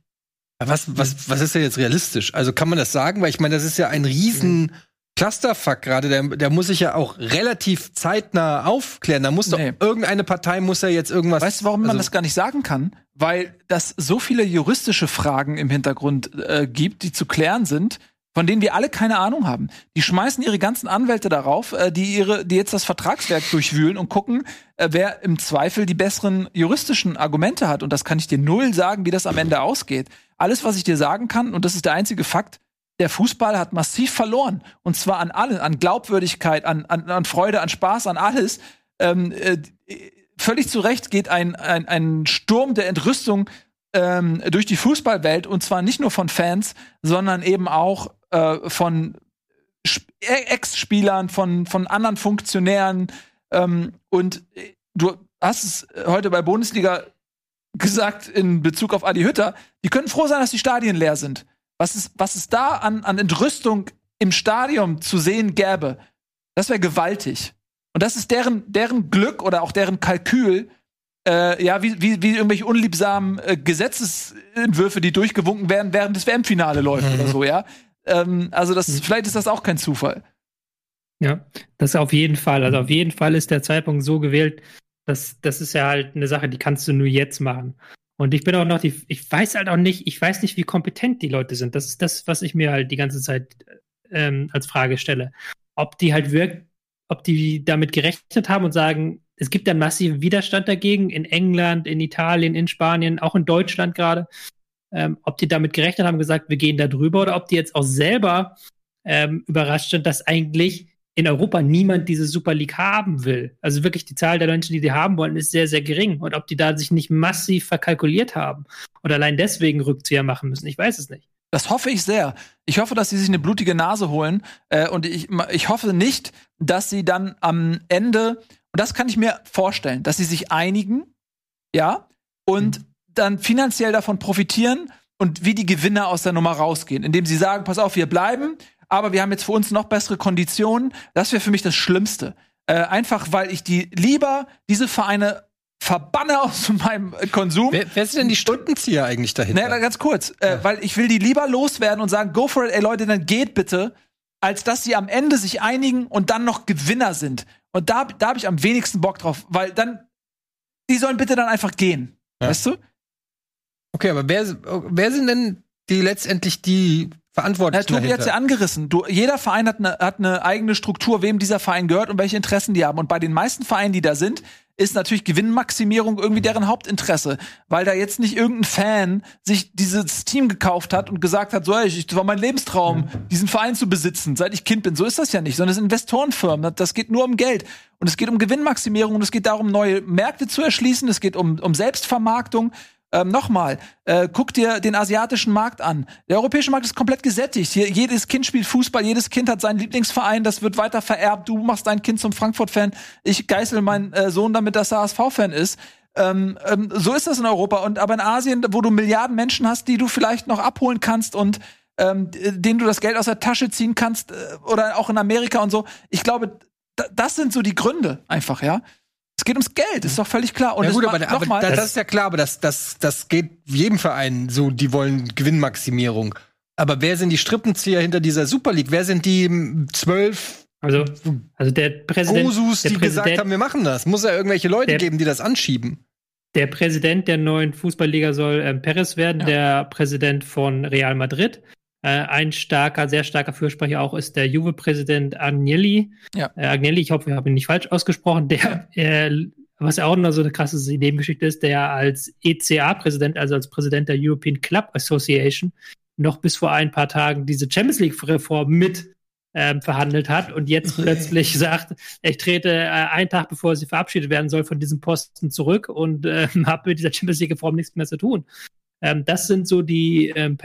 Speaker 4: Was, was, was ist denn jetzt realistisch? Also kann man das sagen? Weil ich meine, das ist ja ein riesen Clusterfuck gerade. Der, der muss sich ja auch relativ zeitnah aufklären. Da muss
Speaker 1: Nee.
Speaker 4: doch irgendeine Partei muss ja jetzt irgendwas.
Speaker 1: Weißt du, warum man
Speaker 4: also,
Speaker 1: das gar nicht sagen kann? Weil das so viele juristische Fragen im Hintergrund äh, gibt, die zu klären sind, von denen wir alle keine Ahnung haben. Die schmeißen ihre ganzen Anwälte darauf, äh, die ihre, die jetzt das Vertragswerk durchwühlen und gucken, äh, wer im Zweifel die besseren juristischen Argumente hat. Und das kann ich dir null sagen, wie das am Ende ausgeht. Alles, was ich dir sagen kann, und das ist der einzige Fakt, der Fußball hat massiv verloren. Und zwar an allen, an Glaubwürdigkeit, an, an, an Freude, an Spaß, an alles. Ähm, äh, völlig zu Recht geht ein, ein, ein Sturm der Entrüstung ähm, durch die Fußballwelt und zwar nicht nur von Fans, sondern eben auch äh, von E- Ex-Spielern, von, von anderen Funktionären. Ähm, und äh, du hast es heute bei Bundesliga gesagt in Bezug auf Adi Hütter, die können froh sein, dass die Stadien leer sind. Was es, was es da an, an Entrüstung im Stadion zu sehen gäbe, das wäre gewaltig. Und das ist deren, deren Glück oder auch deren Kalkül, äh, ja, wie, wie, wie irgendwelche unliebsamen äh, Gesetzesentwürfe, die durchgewunken werden, während das WM-Finale läuft oder so, ja. Ähm, also das, vielleicht ist das auch kein Zufall.
Speaker 3: Ja, das auf jeden Fall. Also auf jeden Fall ist der Zeitpunkt so gewählt, dass das ist ja halt eine Sache, die kannst du nur jetzt machen. Und ich bin auch noch die, ich weiß halt auch nicht, ich weiß nicht, wie kompetent die Leute sind. Das ist das, was ich mir halt die ganze Zeit ähm, als Frage stelle. Ob die halt wirkt, ob die damit gerechnet haben und sagen, es gibt einen massiven Widerstand dagegen in England, in Italien, in Spanien, auch in Deutschland gerade. Ähm, ob die damit gerechnet haben, gesagt, wir gehen da drüber oder ob die jetzt auch selber ähm, überrascht sind, dass eigentlich in Europa niemand diese Super League haben will. Also wirklich die Zahl der Menschen, die die haben wollen, ist sehr, sehr gering. Und ob die da sich nicht massiv verkalkuliert haben oder allein deswegen Rückzieher machen müssen, ich weiß es nicht.
Speaker 1: Das hoffe ich sehr. Ich hoffe, dass sie sich eine blutige Nase holen. Äh, und ich, ich hoffe nicht, dass sie dann am Ende, und das kann ich mir vorstellen, dass sie sich einigen, ja, und mhm. Dann finanziell davon profitieren und wie die Gewinner aus der Nummer rausgehen, indem sie sagen, pass auf, wir bleiben, aber wir haben jetzt für uns noch bessere Konditionen. Das wäre für mich das Schlimmste. Äh, einfach, weil ich die lieber diese Vereine verbanne aus [LAUGHS] meinem Konsum.
Speaker 4: Wer, wer sind denn die Stundenzieher eigentlich dahinter?
Speaker 1: Naja, ganz kurz, äh, weil ich will die lieber loswerden und sagen, go for it, ey Leute, dann geht bitte, als dass sie am Ende sich einigen und dann noch Gewinner sind. Und da, da habe ich am wenigsten Bock drauf, weil dann, die sollen bitte dann einfach gehen.
Speaker 4: Ja.
Speaker 1: Weißt du?
Speaker 4: Okay, aber wer, wer sind denn die letztendlich die Verantwortlichen?
Speaker 1: Ja, Tobi hat's ja angerissen. Du, jeder Verein hat eine hat eine eigene Struktur, wem dieser Verein gehört und welche Interessen die haben. Und bei den meisten Vereinen, die da sind, ist natürlich Gewinnmaximierung irgendwie deren Hauptinteresse, weil da jetzt nicht irgendein Fan sich dieses Team gekauft hat und gesagt hat, so, ey, ich, das war mein Lebenstraum, diesen Verein zu besitzen, seit ich Kind bin. So ist das ja nicht, sondern es sind Investorenfirmen. Das geht nur um Geld und es geht um Gewinnmaximierung und es geht darum, neue Märkte zu erschließen. Es geht um, um Selbstvermarktung. Ähm, Nochmal, äh, guck dir den asiatischen Markt an. Der europäische Markt ist komplett gesättigt. Hier, jedes Kind spielt Fußball, jedes Kind hat seinen Lieblingsverein, das wird weiter vererbt. Du machst dein Kind zum Frankfurt-Fan. Ich geißel meinen äh, Sohn damit, dass er HSV-Fan ist. Ähm, ähm, so ist das in Europa. Und aber in Asien, wo du Milliarden Menschen hast, die du vielleicht noch abholen kannst und ähm, denen du das Geld aus der Tasche ziehen kannst, äh, oder auch in Amerika und so. Ich glaube, das sind so die Gründe einfach, ja. Es geht ums Geld, ist doch völlig klar. Und
Speaker 4: ja, gut,
Speaker 1: das,
Speaker 4: aber, aber
Speaker 1: mal,
Speaker 4: das, das ist ja klar, aber das, das, das geht jedem Verein so, die wollen Gewinnmaximierung. Aber wer sind die Strippenzieher hinter dieser Super League? Wer sind die zwölf
Speaker 3: also, also der Präsident,
Speaker 4: Osus,
Speaker 3: der
Speaker 4: die
Speaker 3: Präsident,
Speaker 4: gesagt haben, wir machen das? Muss ja irgendwelche Leute
Speaker 3: der,
Speaker 4: geben, die das anschieben.
Speaker 3: Der Präsident der neuen Fußballliga soll ähm, Perez werden, ja. der Präsident von Real Madrid. Äh, ein starker, sehr starker Fürsprecher auch ist der Juve-Präsident Agnelli.
Speaker 1: Ja.
Speaker 3: Äh, Agnelli, ich hoffe, ich habe ihn nicht falsch ausgesprochen, der, [LAUGHS] äh, was auch noch so eine krasse Nebengeschichte ist, der als ECA-Präsident, also als Präsident der European Club Association, noch bis vor ein paar Tagen diese Champions League-Reform mit ähm, verhandelt hat und jetzt [LAUGHS] plötzlich sagt, ich trete äh, einen Tag bevor sie verabschiedet werden soll von diesem Posten zurück und äh, [LAUGHS] habe mit dieser Champions League-Reform nichts mehr zu tun. Ähm, das sind so die ähm,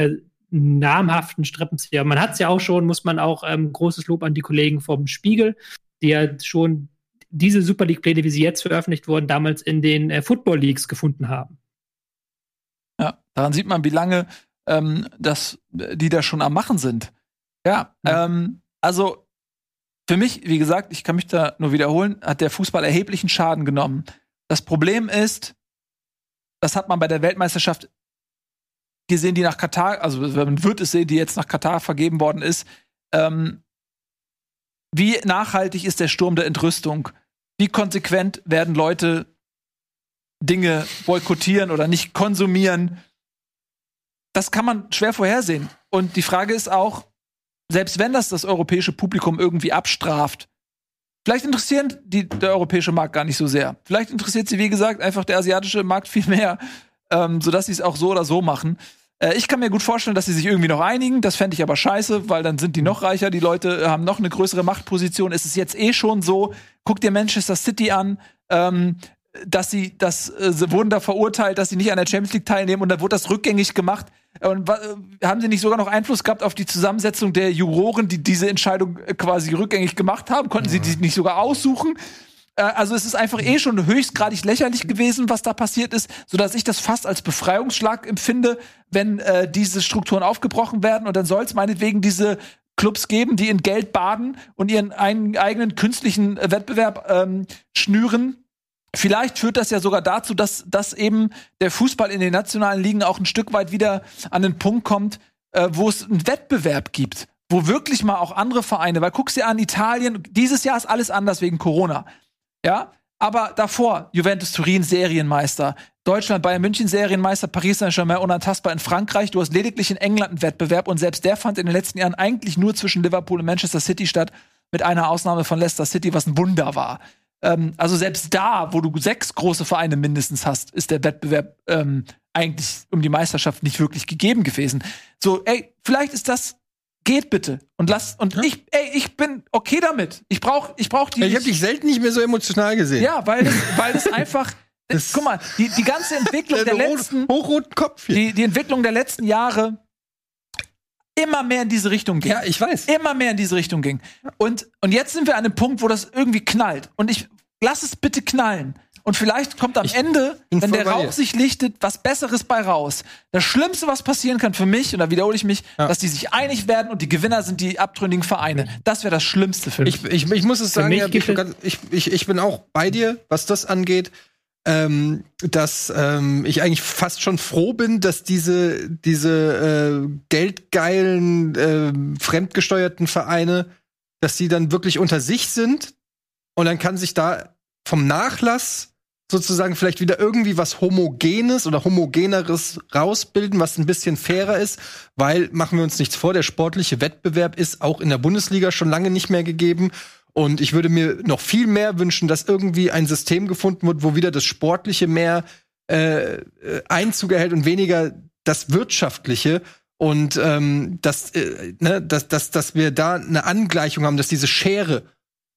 Speaker 3: namhaften Strippenzieher. Man hat es ja auch schon, muss man auch ähm, großes Lob an die Kollegen vom Spiegel, die ja schon diese Super League-Pläne, wie sie jetzt veröffentlicht wurden, damals in den äh, Football Leagues gefunden haben.
Speaker 1: Ja, daran sieht man, wie lange ähm, das, die da schon am Machen sind. Ja, ja. Ähm, also für mich, wie gesagt, ich kann mich da nur wiederholen, hat der Fußball erheblichen Schaden genommen. Das Problem ist, das hat man bei der Weltmeisterschaft gesehen, die nach Katar, also man wird es sehen, die jetzt nach Katar vergeben worden ist. Ähm, wie nachhaltig ist der Sturm der Entrüstung? Wie konsequent werden Leute Dinge boykottieren oder nicht konsumieren? Das kann man schwer vorhersehen. Und die Frage ist auch, selbst wenn das das europäische Publikum irgendwie abstraft, vielleicht interessiert die, der europäische Markt gar nicht so sehr. Vielleicht interessiert sie, wie gesagt, einfach der asiatische Markt viel mehr, ähm, sodass sie es auch so oder so machen. Äh, ich kann mir gut vorstellen, dass sie sich irgendwie noch einigen. Das fände ich aber scheiße, weil dann sind die noch reicher. Die Leute haben noch eine größere Machtposition. Es ist jetzt eh schon so. Guck dir Manchester City an. Ähm, dass sie, das, äh, sie wurden da verurteilt, dass sie nicht an der Champions League teilnehmen und dann wurde das rückgängig gemacht. Und äh, haben sie nicht sogar noch Einfluss gehabt auf die Zusammensetzung der Juroren, die diese Entscheidung äh, quasi rückgängig gemacht haben? Konnten sie die nicht sogar aussuchen? Äh, Also es ist einfach eh schon höchstgradig lächerlich gewesen, was da passiert ist, sodass ich das fast als Befreiungsschlag empfinde, wenn äh, diese Strukturen aufgebrochen werden. Und dann soll es meinetwegen diese Clubs geben, die in Geld baden und ihren ein, eigenen künstlichen Wettbewerb ähm, schnüren. Vielleicht führt das ja sogar dazu, dass, dass eben der Fußball in den nationalen Ligen auch ein Stück weit wieder an den Punkt kommt, äh, wo es einen Wettbewerb gibt, wo wirklich mal auch andere Vereine, weil guckst dir an Italien, dieses Jahr ist alles anders wegen Corona. Ja, aber davor Juventus Turin Serienmeister, Deutschland Bayern München Serienmeister, Paris Saint-Germain unantastbar in Frankreich. Du hast lediglich in England einen Wettbewerb und selbst der fand in den letzten Jahren eigentlich nur zwischen Liverpool und Manchester City statt, mit einer Ausnahme von Leicester City, was ein Wunder war. Ähm, also selbst da, wo du sechs große Vereine mindestens hast, ist der Wettbewerb ähm, eigentlich um die Meisterschaft nicht wirklich gegeben gewesen. So, ey, vielleicht ist das geht bitte und lass und ich ey, ich bin okay damit. Ich brauch ich brauch die
Speaker 4: Ich habe dich selten nicht mehr so emotional gesehen.
Speaker 1: ja, weil das, weil das einfach. [LAUGHS]
Speaker 4: Das-
Speaker 1: guck mal, die, die ganze Entwicklung [LAUGHS] der
Speaker 4: rot-
Speaker 1: letzten,
Speaker 4: hochroten Kopf hier.
Speaker 1: die, die Entwicklung der letzten Jahre immer mehr in diese Richtung ging.
Speaker 4: ja, ich weiß.
Speaker 1: Immer mehr in diese Richtung ging. Und, und jetzt sind wir an einem Punkt, wo das irgendwie knallt. Und ich lass es bitte knallen. Und vielleicht kommt am
Speaker 4: Ich
Speaker 1: Ende, wenn der. Rauch sich lichtet, was Besseres bei raus. Das Schlimmste, was passieren kann für mich, und da wiederhole ich mich,
Speaker 4: Ja.
Speaker 1: dass die sich einig werden und die Gewinner sind die abtrünnigen Vereine. Das wäre das Schlimmste für mich.
Speaker 4: Ich, ich, ich muss es sagen, ja, ich, ich, ich bin auch bei dir, was das angeht. Ähm, dass ähm, ich eigentlich fast schon froh bin, dass diese, diese äh, geldgeilen, äh, fremdgesteuerten Vereine, dass die dann wirklich unter sich sind und dann kann sich da vom Nachlass sozusagen vielleicht wieder irgendwie was Homogenes oder Homogeneres rausbilden, was ein bisschen fairer ist, weil, machen wir uns nichts vor, der sportliche Wettbewerb ist auch in der Bundesliga schon lange nicht mehr gegeben. Und ich würde mir noch viel mehr wünschen, dass irgendwie ein System gefunden wird, wo wieder das Sportliche mehr äh, äh, Einzug erhält und weniger das Wirtschaftliche. Und ähm, dass, äh, ne, dass, dass, dass wir da eine Angleichung haben, dass diese Schere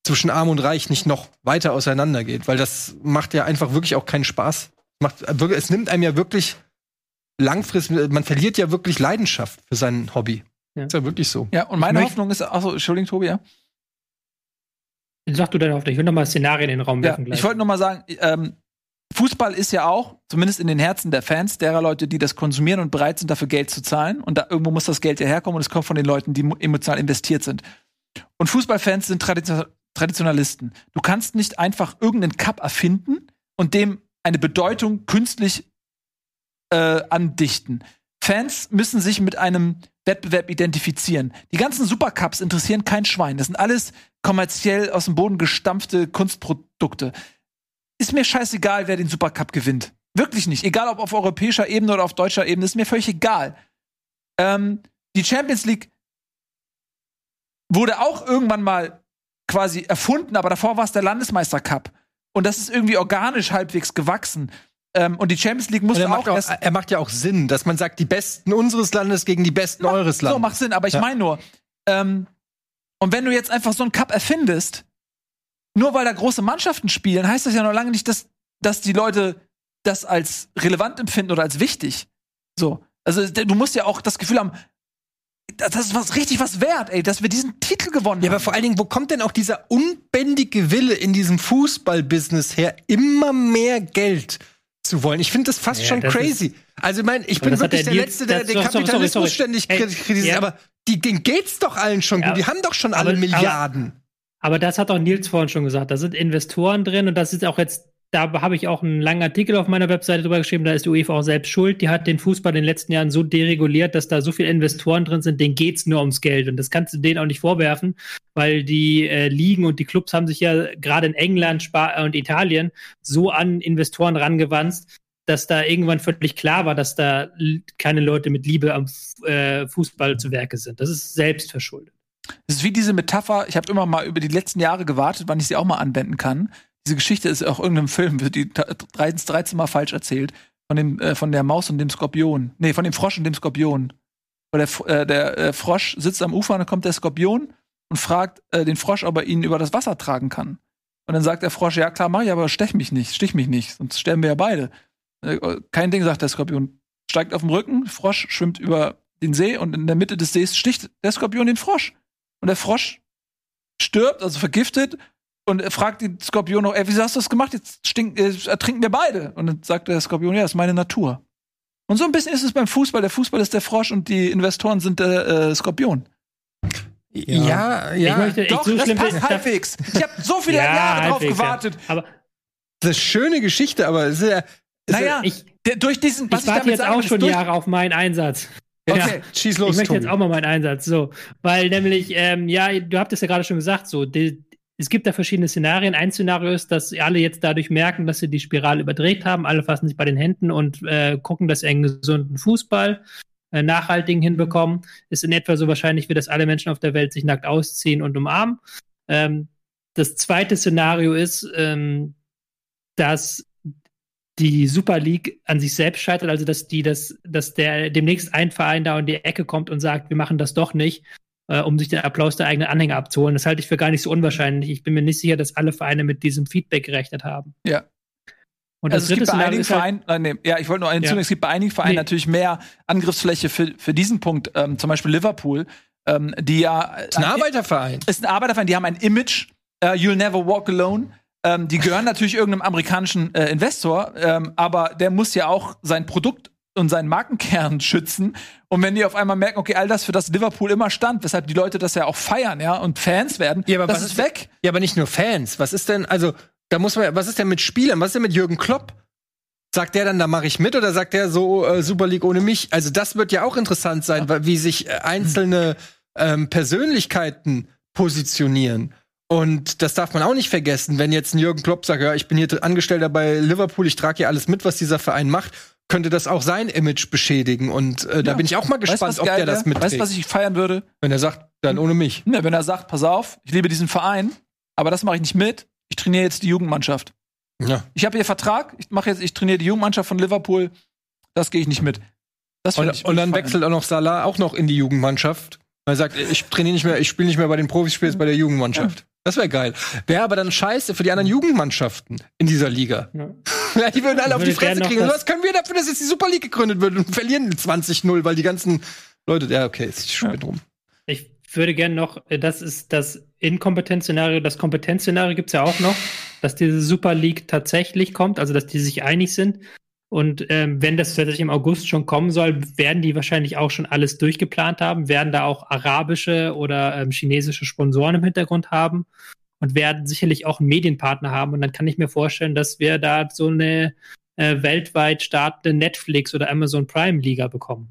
Speaker 4: zwischen Arm und Reich nicht noch weiter auseinandergeht, weil das macht ja einfach wirklich auch keinen Spaß. Macht, äh, es nimmt einem ja wirklich langfristig, man verliert ja wirklich Leidenschaft für sein Hobby.
Speaker 3: Ja.
Speaker 4: Ist ja wirklich so.
Speaker 1: Ja, und meine Hoffnung ist, achso, Entschuldigung, Tobi, ja.
Speaker 3: Sag du dann auf dich. Ich will noch mal Szenarien in den Raum
Speaker 1: Ja,
Speaker 3: werfen gleich.
Speaker 1: ich wollte noch mal sagen, ähm, Fußball ist ja auch, zumindest in den Herzen der Fans, derer Leute, die das konsumieren und bereit sind, dafür Geld zu zahlen. Und da irgendwo muss das Geld ja herkommen und es kommt von den Leuten, die mo- emotional investiert sind. Und Fußballfans sind Tradition Traditionalisten. Du kannst nicht einfach irgendeinen Cup erfinden und dem eine Bedeutung künstlich äh, andichten. Fans müssen sich mit einem Wettbewerb identifizieren. Die ganzen Supercups interessieren kein Schwein. Das sind alles kommerziell aus dem Boden gestampfte Kunstprodukte. Ist mir scheißegal, wer den Supercup gewinnt. Wirklich nicht. Egal ob auf europäischer Ebene oder auf deutscher Ebene, ist mir völlig egal. Ähm, die Champions League wurde auch irgendwann mal quasi erfunden, aber davor war es der Landesmeister Cup. Und das ist irgendwie organisch halbwegs gewachsen. Ähm, und die Champions League musste
Speaker 4: er,
Speaker 1: auch
Speaker 4: macht auch,
Speaker 1: erst
Speaker 4: er macht ja auch Sinn, dass man sagt, die Besten unseres Landes gegen die Besten eures Landes.
Speaker 1: So, macht Sinn, aber ich
Speaker 4: Ja.
Speaker 1: meine nur, ähm, und wenn du jetzt einfach so einen Cup erfindest, nur weil da große Mannschaften spielen, heißt das ja noch lange nicht, dass, dass die Leute das als relevant empfinden oder als wichtig. So. Also du musst ja auch das Gefühl haben, das ist was richtig was wert, ey, dass wir diesen Titel gewonnen
Speaker 4: Ja,
Speaker 1: haben.
Speaker 4: aber vor allen Dingen, wo kommt denn auch dieser unbändige Wille in diesem Fußballbusiness her, immer mehr Geld zu wollen? Ich finde das fast
Speaker 3: Ja,
Speaker 4: schon
Speaker 3: das
Speaker 4: crazy. Also, ich meine, ich
Speaker 3: Aber
Speaker 4: bin wirklich
Speaker 3: der
Speaker 4: der Letzte, der den
Speaker 3: sorry, sorry,
Speaker 4: Kapitalismus
Speaker 3: sorry.
Speaker 4: ständig kritisiert.
Speaker 3: ja.
Speaker 4: Aber die, denen geht's doch allen schon
Speaker 3: Ja.
Speaker 4: gut. Die haben doch schon alle
Speaker 3: Aber-
Speaker 4: Milliarden.
Speaker 3: Aber das hat auch Nils vorhin schon gesagt. Da sind Investoren drin und das ist auch jetzt, da habe ich auch einen langen Artikel auf meiner Webseite drüber geschrieben, da ist die UEFA auch selbst schuld. Die hat den Fußball in den letzten Jahren so dereguliert, dass da so viele Investoren drin sind, denen geht's nur ums Geld. Und das kannst du denen auch nicht vorwerfen, weil die äh, Ligen und die Clubs haben sich ja gerade in England Spa und Italien so an Investoren rangewandt, dass da irgendwann völlig klar war, dass da keine Leute mit Liebe am äh, Fußball zu Werke sind. Das ist selbst verschuldet.
Speaker 1: Das ist wie diese Metapher, ich habe immer mal über die letzten Jahre gewartet, wann ich sie auch mal anwenden kann. Diese Geschichte ist auch irgendeinem Film, wird die 13, 13 Mal falsch erzählt. Von, dem, äh, von der Maus und dem Skorpion. Nee, von dem Frosch und dem Skorpion. Weil der, äh, der äh, Frosch sitzt am Ufer und dann kommt der Skorpion und fragt äh, den Frosch, ob er ihn über das Wasser tragen kann. Und dann sagt der Frosch, ja klar, mach ich, aber stech mich nicht, stich mich nicht, sonst sterben wir ja beide. Äh, Kein Ding, sagt der Skorpion. Steigt auf dem Rücken, Frosch schwimmt über den See und in der Mitte des Sees sticht der Skorpion den Frosch. Und der Frosch stirbt, also vergiftet, und fragt den Skorpion noch, ey, wieso hast du das gemacht? Jetzt stink, äh, ertrinken wir beide. Und dann sagt der Skorpion, ja, das ist meine Natur. Und so ein bisschen ist es beim Fußball. Der Fußball ist der Frosch und die Investoren sind der äh, Skorpion.
Speaker 4: Ja, ja.
Speaker 3: Ich möchte,
Speaker 1: Doch,
Speaker 3: so
Speaker 1: das
Speaker 3: schlimm
Speaker 1: passt
Speaker 3: ist-
Speaker 1: halbwegs. Ich habe so viele
Speaker 3: Ja,
Speaker 1: Jahre drauf
Speaker 3: halbwegs, ja.
Speaker 1: gewartet.
Speaker 3: Aber
Speaker 4: das ist eine schöne Geschichte, aber es ist ja. ist
Speaker 1: Naja,
Speaker 3: ich,
Speaker 1: der, durch diesen, was
Speaker 3: ich warte
Speaker 1: damit
Speaker 3: jetzt
Speaker 1: sagen
Speaker 3: auch schon Jahre auf meinen Einsatz.
Speaker 4: ja,
Speaker 3: Ja.
Speaker 4: okay, schieß los.
Speaker 3: ich möchte jetzt
Speaker 4: Tobi.
Speaker 3: auch mal meinen Einsatz. So, weil nämlich, ähm, ja, du habt es ja gerade schon gesagt, so, die, es gibt da verschiedene Szenarien. Ein Szenario ist, dass alle jetzt dadurch merken, dass sie die Spirale überdreht haben. Alle fassen sich bei den Händen und äh, gucken, dass sie einen gesunden Fußball äh, nachhaltigen hinbekommen. Ist in etwa so wahrscheinlich, wie dass alle Menschen auf der Welt sich nackt ausziehen und umarmen. Ähm, das zweite Szenario ist, ähm, dass die Super League an sich selbst scheitert, also dass die das, dass der demnächst ein Verein da in die Ecke kommt und sagt, wir machen das doch nicht, äh, um sich den Applaus der eigenen Anhänger abzuholen. Das halte ich für gar nicht so unwahrscheinlich. Ich bin mir nicht sicher, dass alle Vereine mit diesem Feedback gerechnet haben.
Speaker 1: Ja.
Speaker 3: Und das
Speaker 1: Also es gibt bei einigen
Speaker 3: ist halt,
Speaker 1: Vereinen, nein, nee, ja, ich wollte nur einen
Speaker 3: Ja.
Speaker 1: hinzufügen, es gibt bei einigen Vereinen
Speaker 3: Nee.
Speaker 1: natürlich mehr Angriffsfläche für, für diesen Punkt, ähm, zum Beispiel Liverpool, ähm, die ja
Speaker 4: Das ist ein Arbeiterverein.
Speaker 1: ist ein Arbeiterverein, die haben ein Image, äh, You'll Never Walk Alone. Ähm, die gehören natürlich irgendeinem amerikanischen äh, Investor, ähm, aber der muss ja auch sein Produkt und seinen Markenkern schützen. Und wenn die auf einmal merken, okay, all das, für das Liverpool immer stand, weshalb die Leute das ja auch feiern, ja, und Fans werden,
Speaker 4: Ja, aber
Speaker 1: das
Speaker 4: was
Speaker 1: ist weg.
Speaker 4: Ja, aber nicht nur Fans. Was ist denn, also, da muss man, was ist denn mit Spielern? Was ist denn mit Jürgen Klopp? Sagt der dann, da mache ich mit oder sagt der so äh, Super League ohne mich? Also das wird ja auch interessant sein, weil, wie sich äh, einzelne ähm, Persönlichkeiten positionieren. Und das darf man auch nicht vergessen, wenn jetzt ein Jürgen Klopp sagt, ja, ich bin hier Angestellter bei Liverpool, ich trage hier alles mit, was dieser Verein macht, könnte das auch sein Image beschädigen. Und äh, da
Speaker 1: Ja.
Speaker 4: bin ich auch mal
Speaker 1: Weißt
Speaker 4: gespannt,
Speaker 1: was
Speaker 4: ob der das mitträgt.
Speaker 1: Weißt du, was ich feiern würde?
Speaker 4: wenn er sagt, dann ohne mich.
Speaker 1: Ne, wenn er sagt, pass auf, ich liebe diesen Verein, aber das mache ich nicht mit. Ich trainiere jetzt die Jugendmannschaft.
Speaker 4: Ja.
Speaker 1: Ich habe hier Vertrag, ich mache jetzt, ich trainiere die Jugendmannschaft von Liverpool. Das gehe ich nicht mit.
Speaker 4: Und, und dann
Speaker 1: feiern.
Speaker 4: wechselt auch noch Salah auch noch in die Jugendmannschaft. Er sagt, ich trainiere nicht mehr, ich spiele nicht mehr bei den Profis, ich spiele jetzt bei der Jugendmannschaft. Das wäre geil. Wäre aber dann scheiße für die anderen Jugendmannschaften in dieser Liga.
Speaker 3: Ja.
Speaker 4: Ja, die würden alle auf die Fresse kriegen. Und was können wir dafür, dass jetzt die Super League gegründet wird und verlieren 20-0, weil die ganzen Leute, ja, okay, ist schon wieder drum.
Speaker 3: Ich würde gerne noch, äh, das ist das Inkompetenzszenario, das Kompetenzszenario gibt es ja auch noch, dass diese Super League tatsächlich kommt, also dass die sich einig sind. Und ähm, wenn das tatsächlich im August schon kommen soll, werden die wahrscheinlich auch schon alles durchgeplant haben, werden da auch arabische oder ähm, chinesische Sponsoren im Hintergrund haben und werden sicherlich auch einen Medienpartner haben. Und dann kann ich mir vorstellen, dass wir da so eine äh, weltweit startende Netflix oder Amazon Prime Liga bekommen.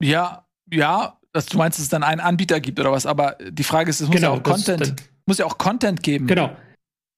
Speaker 1: Ja, ja, dass du meinst, dass es dann einen Anbieter gibt oder was, aber die Frage ist, es muss ja auch
Speaker 3: Genau,
Speaker 1: Content, muss ja auch Content geben.
Speaker 3: Genau.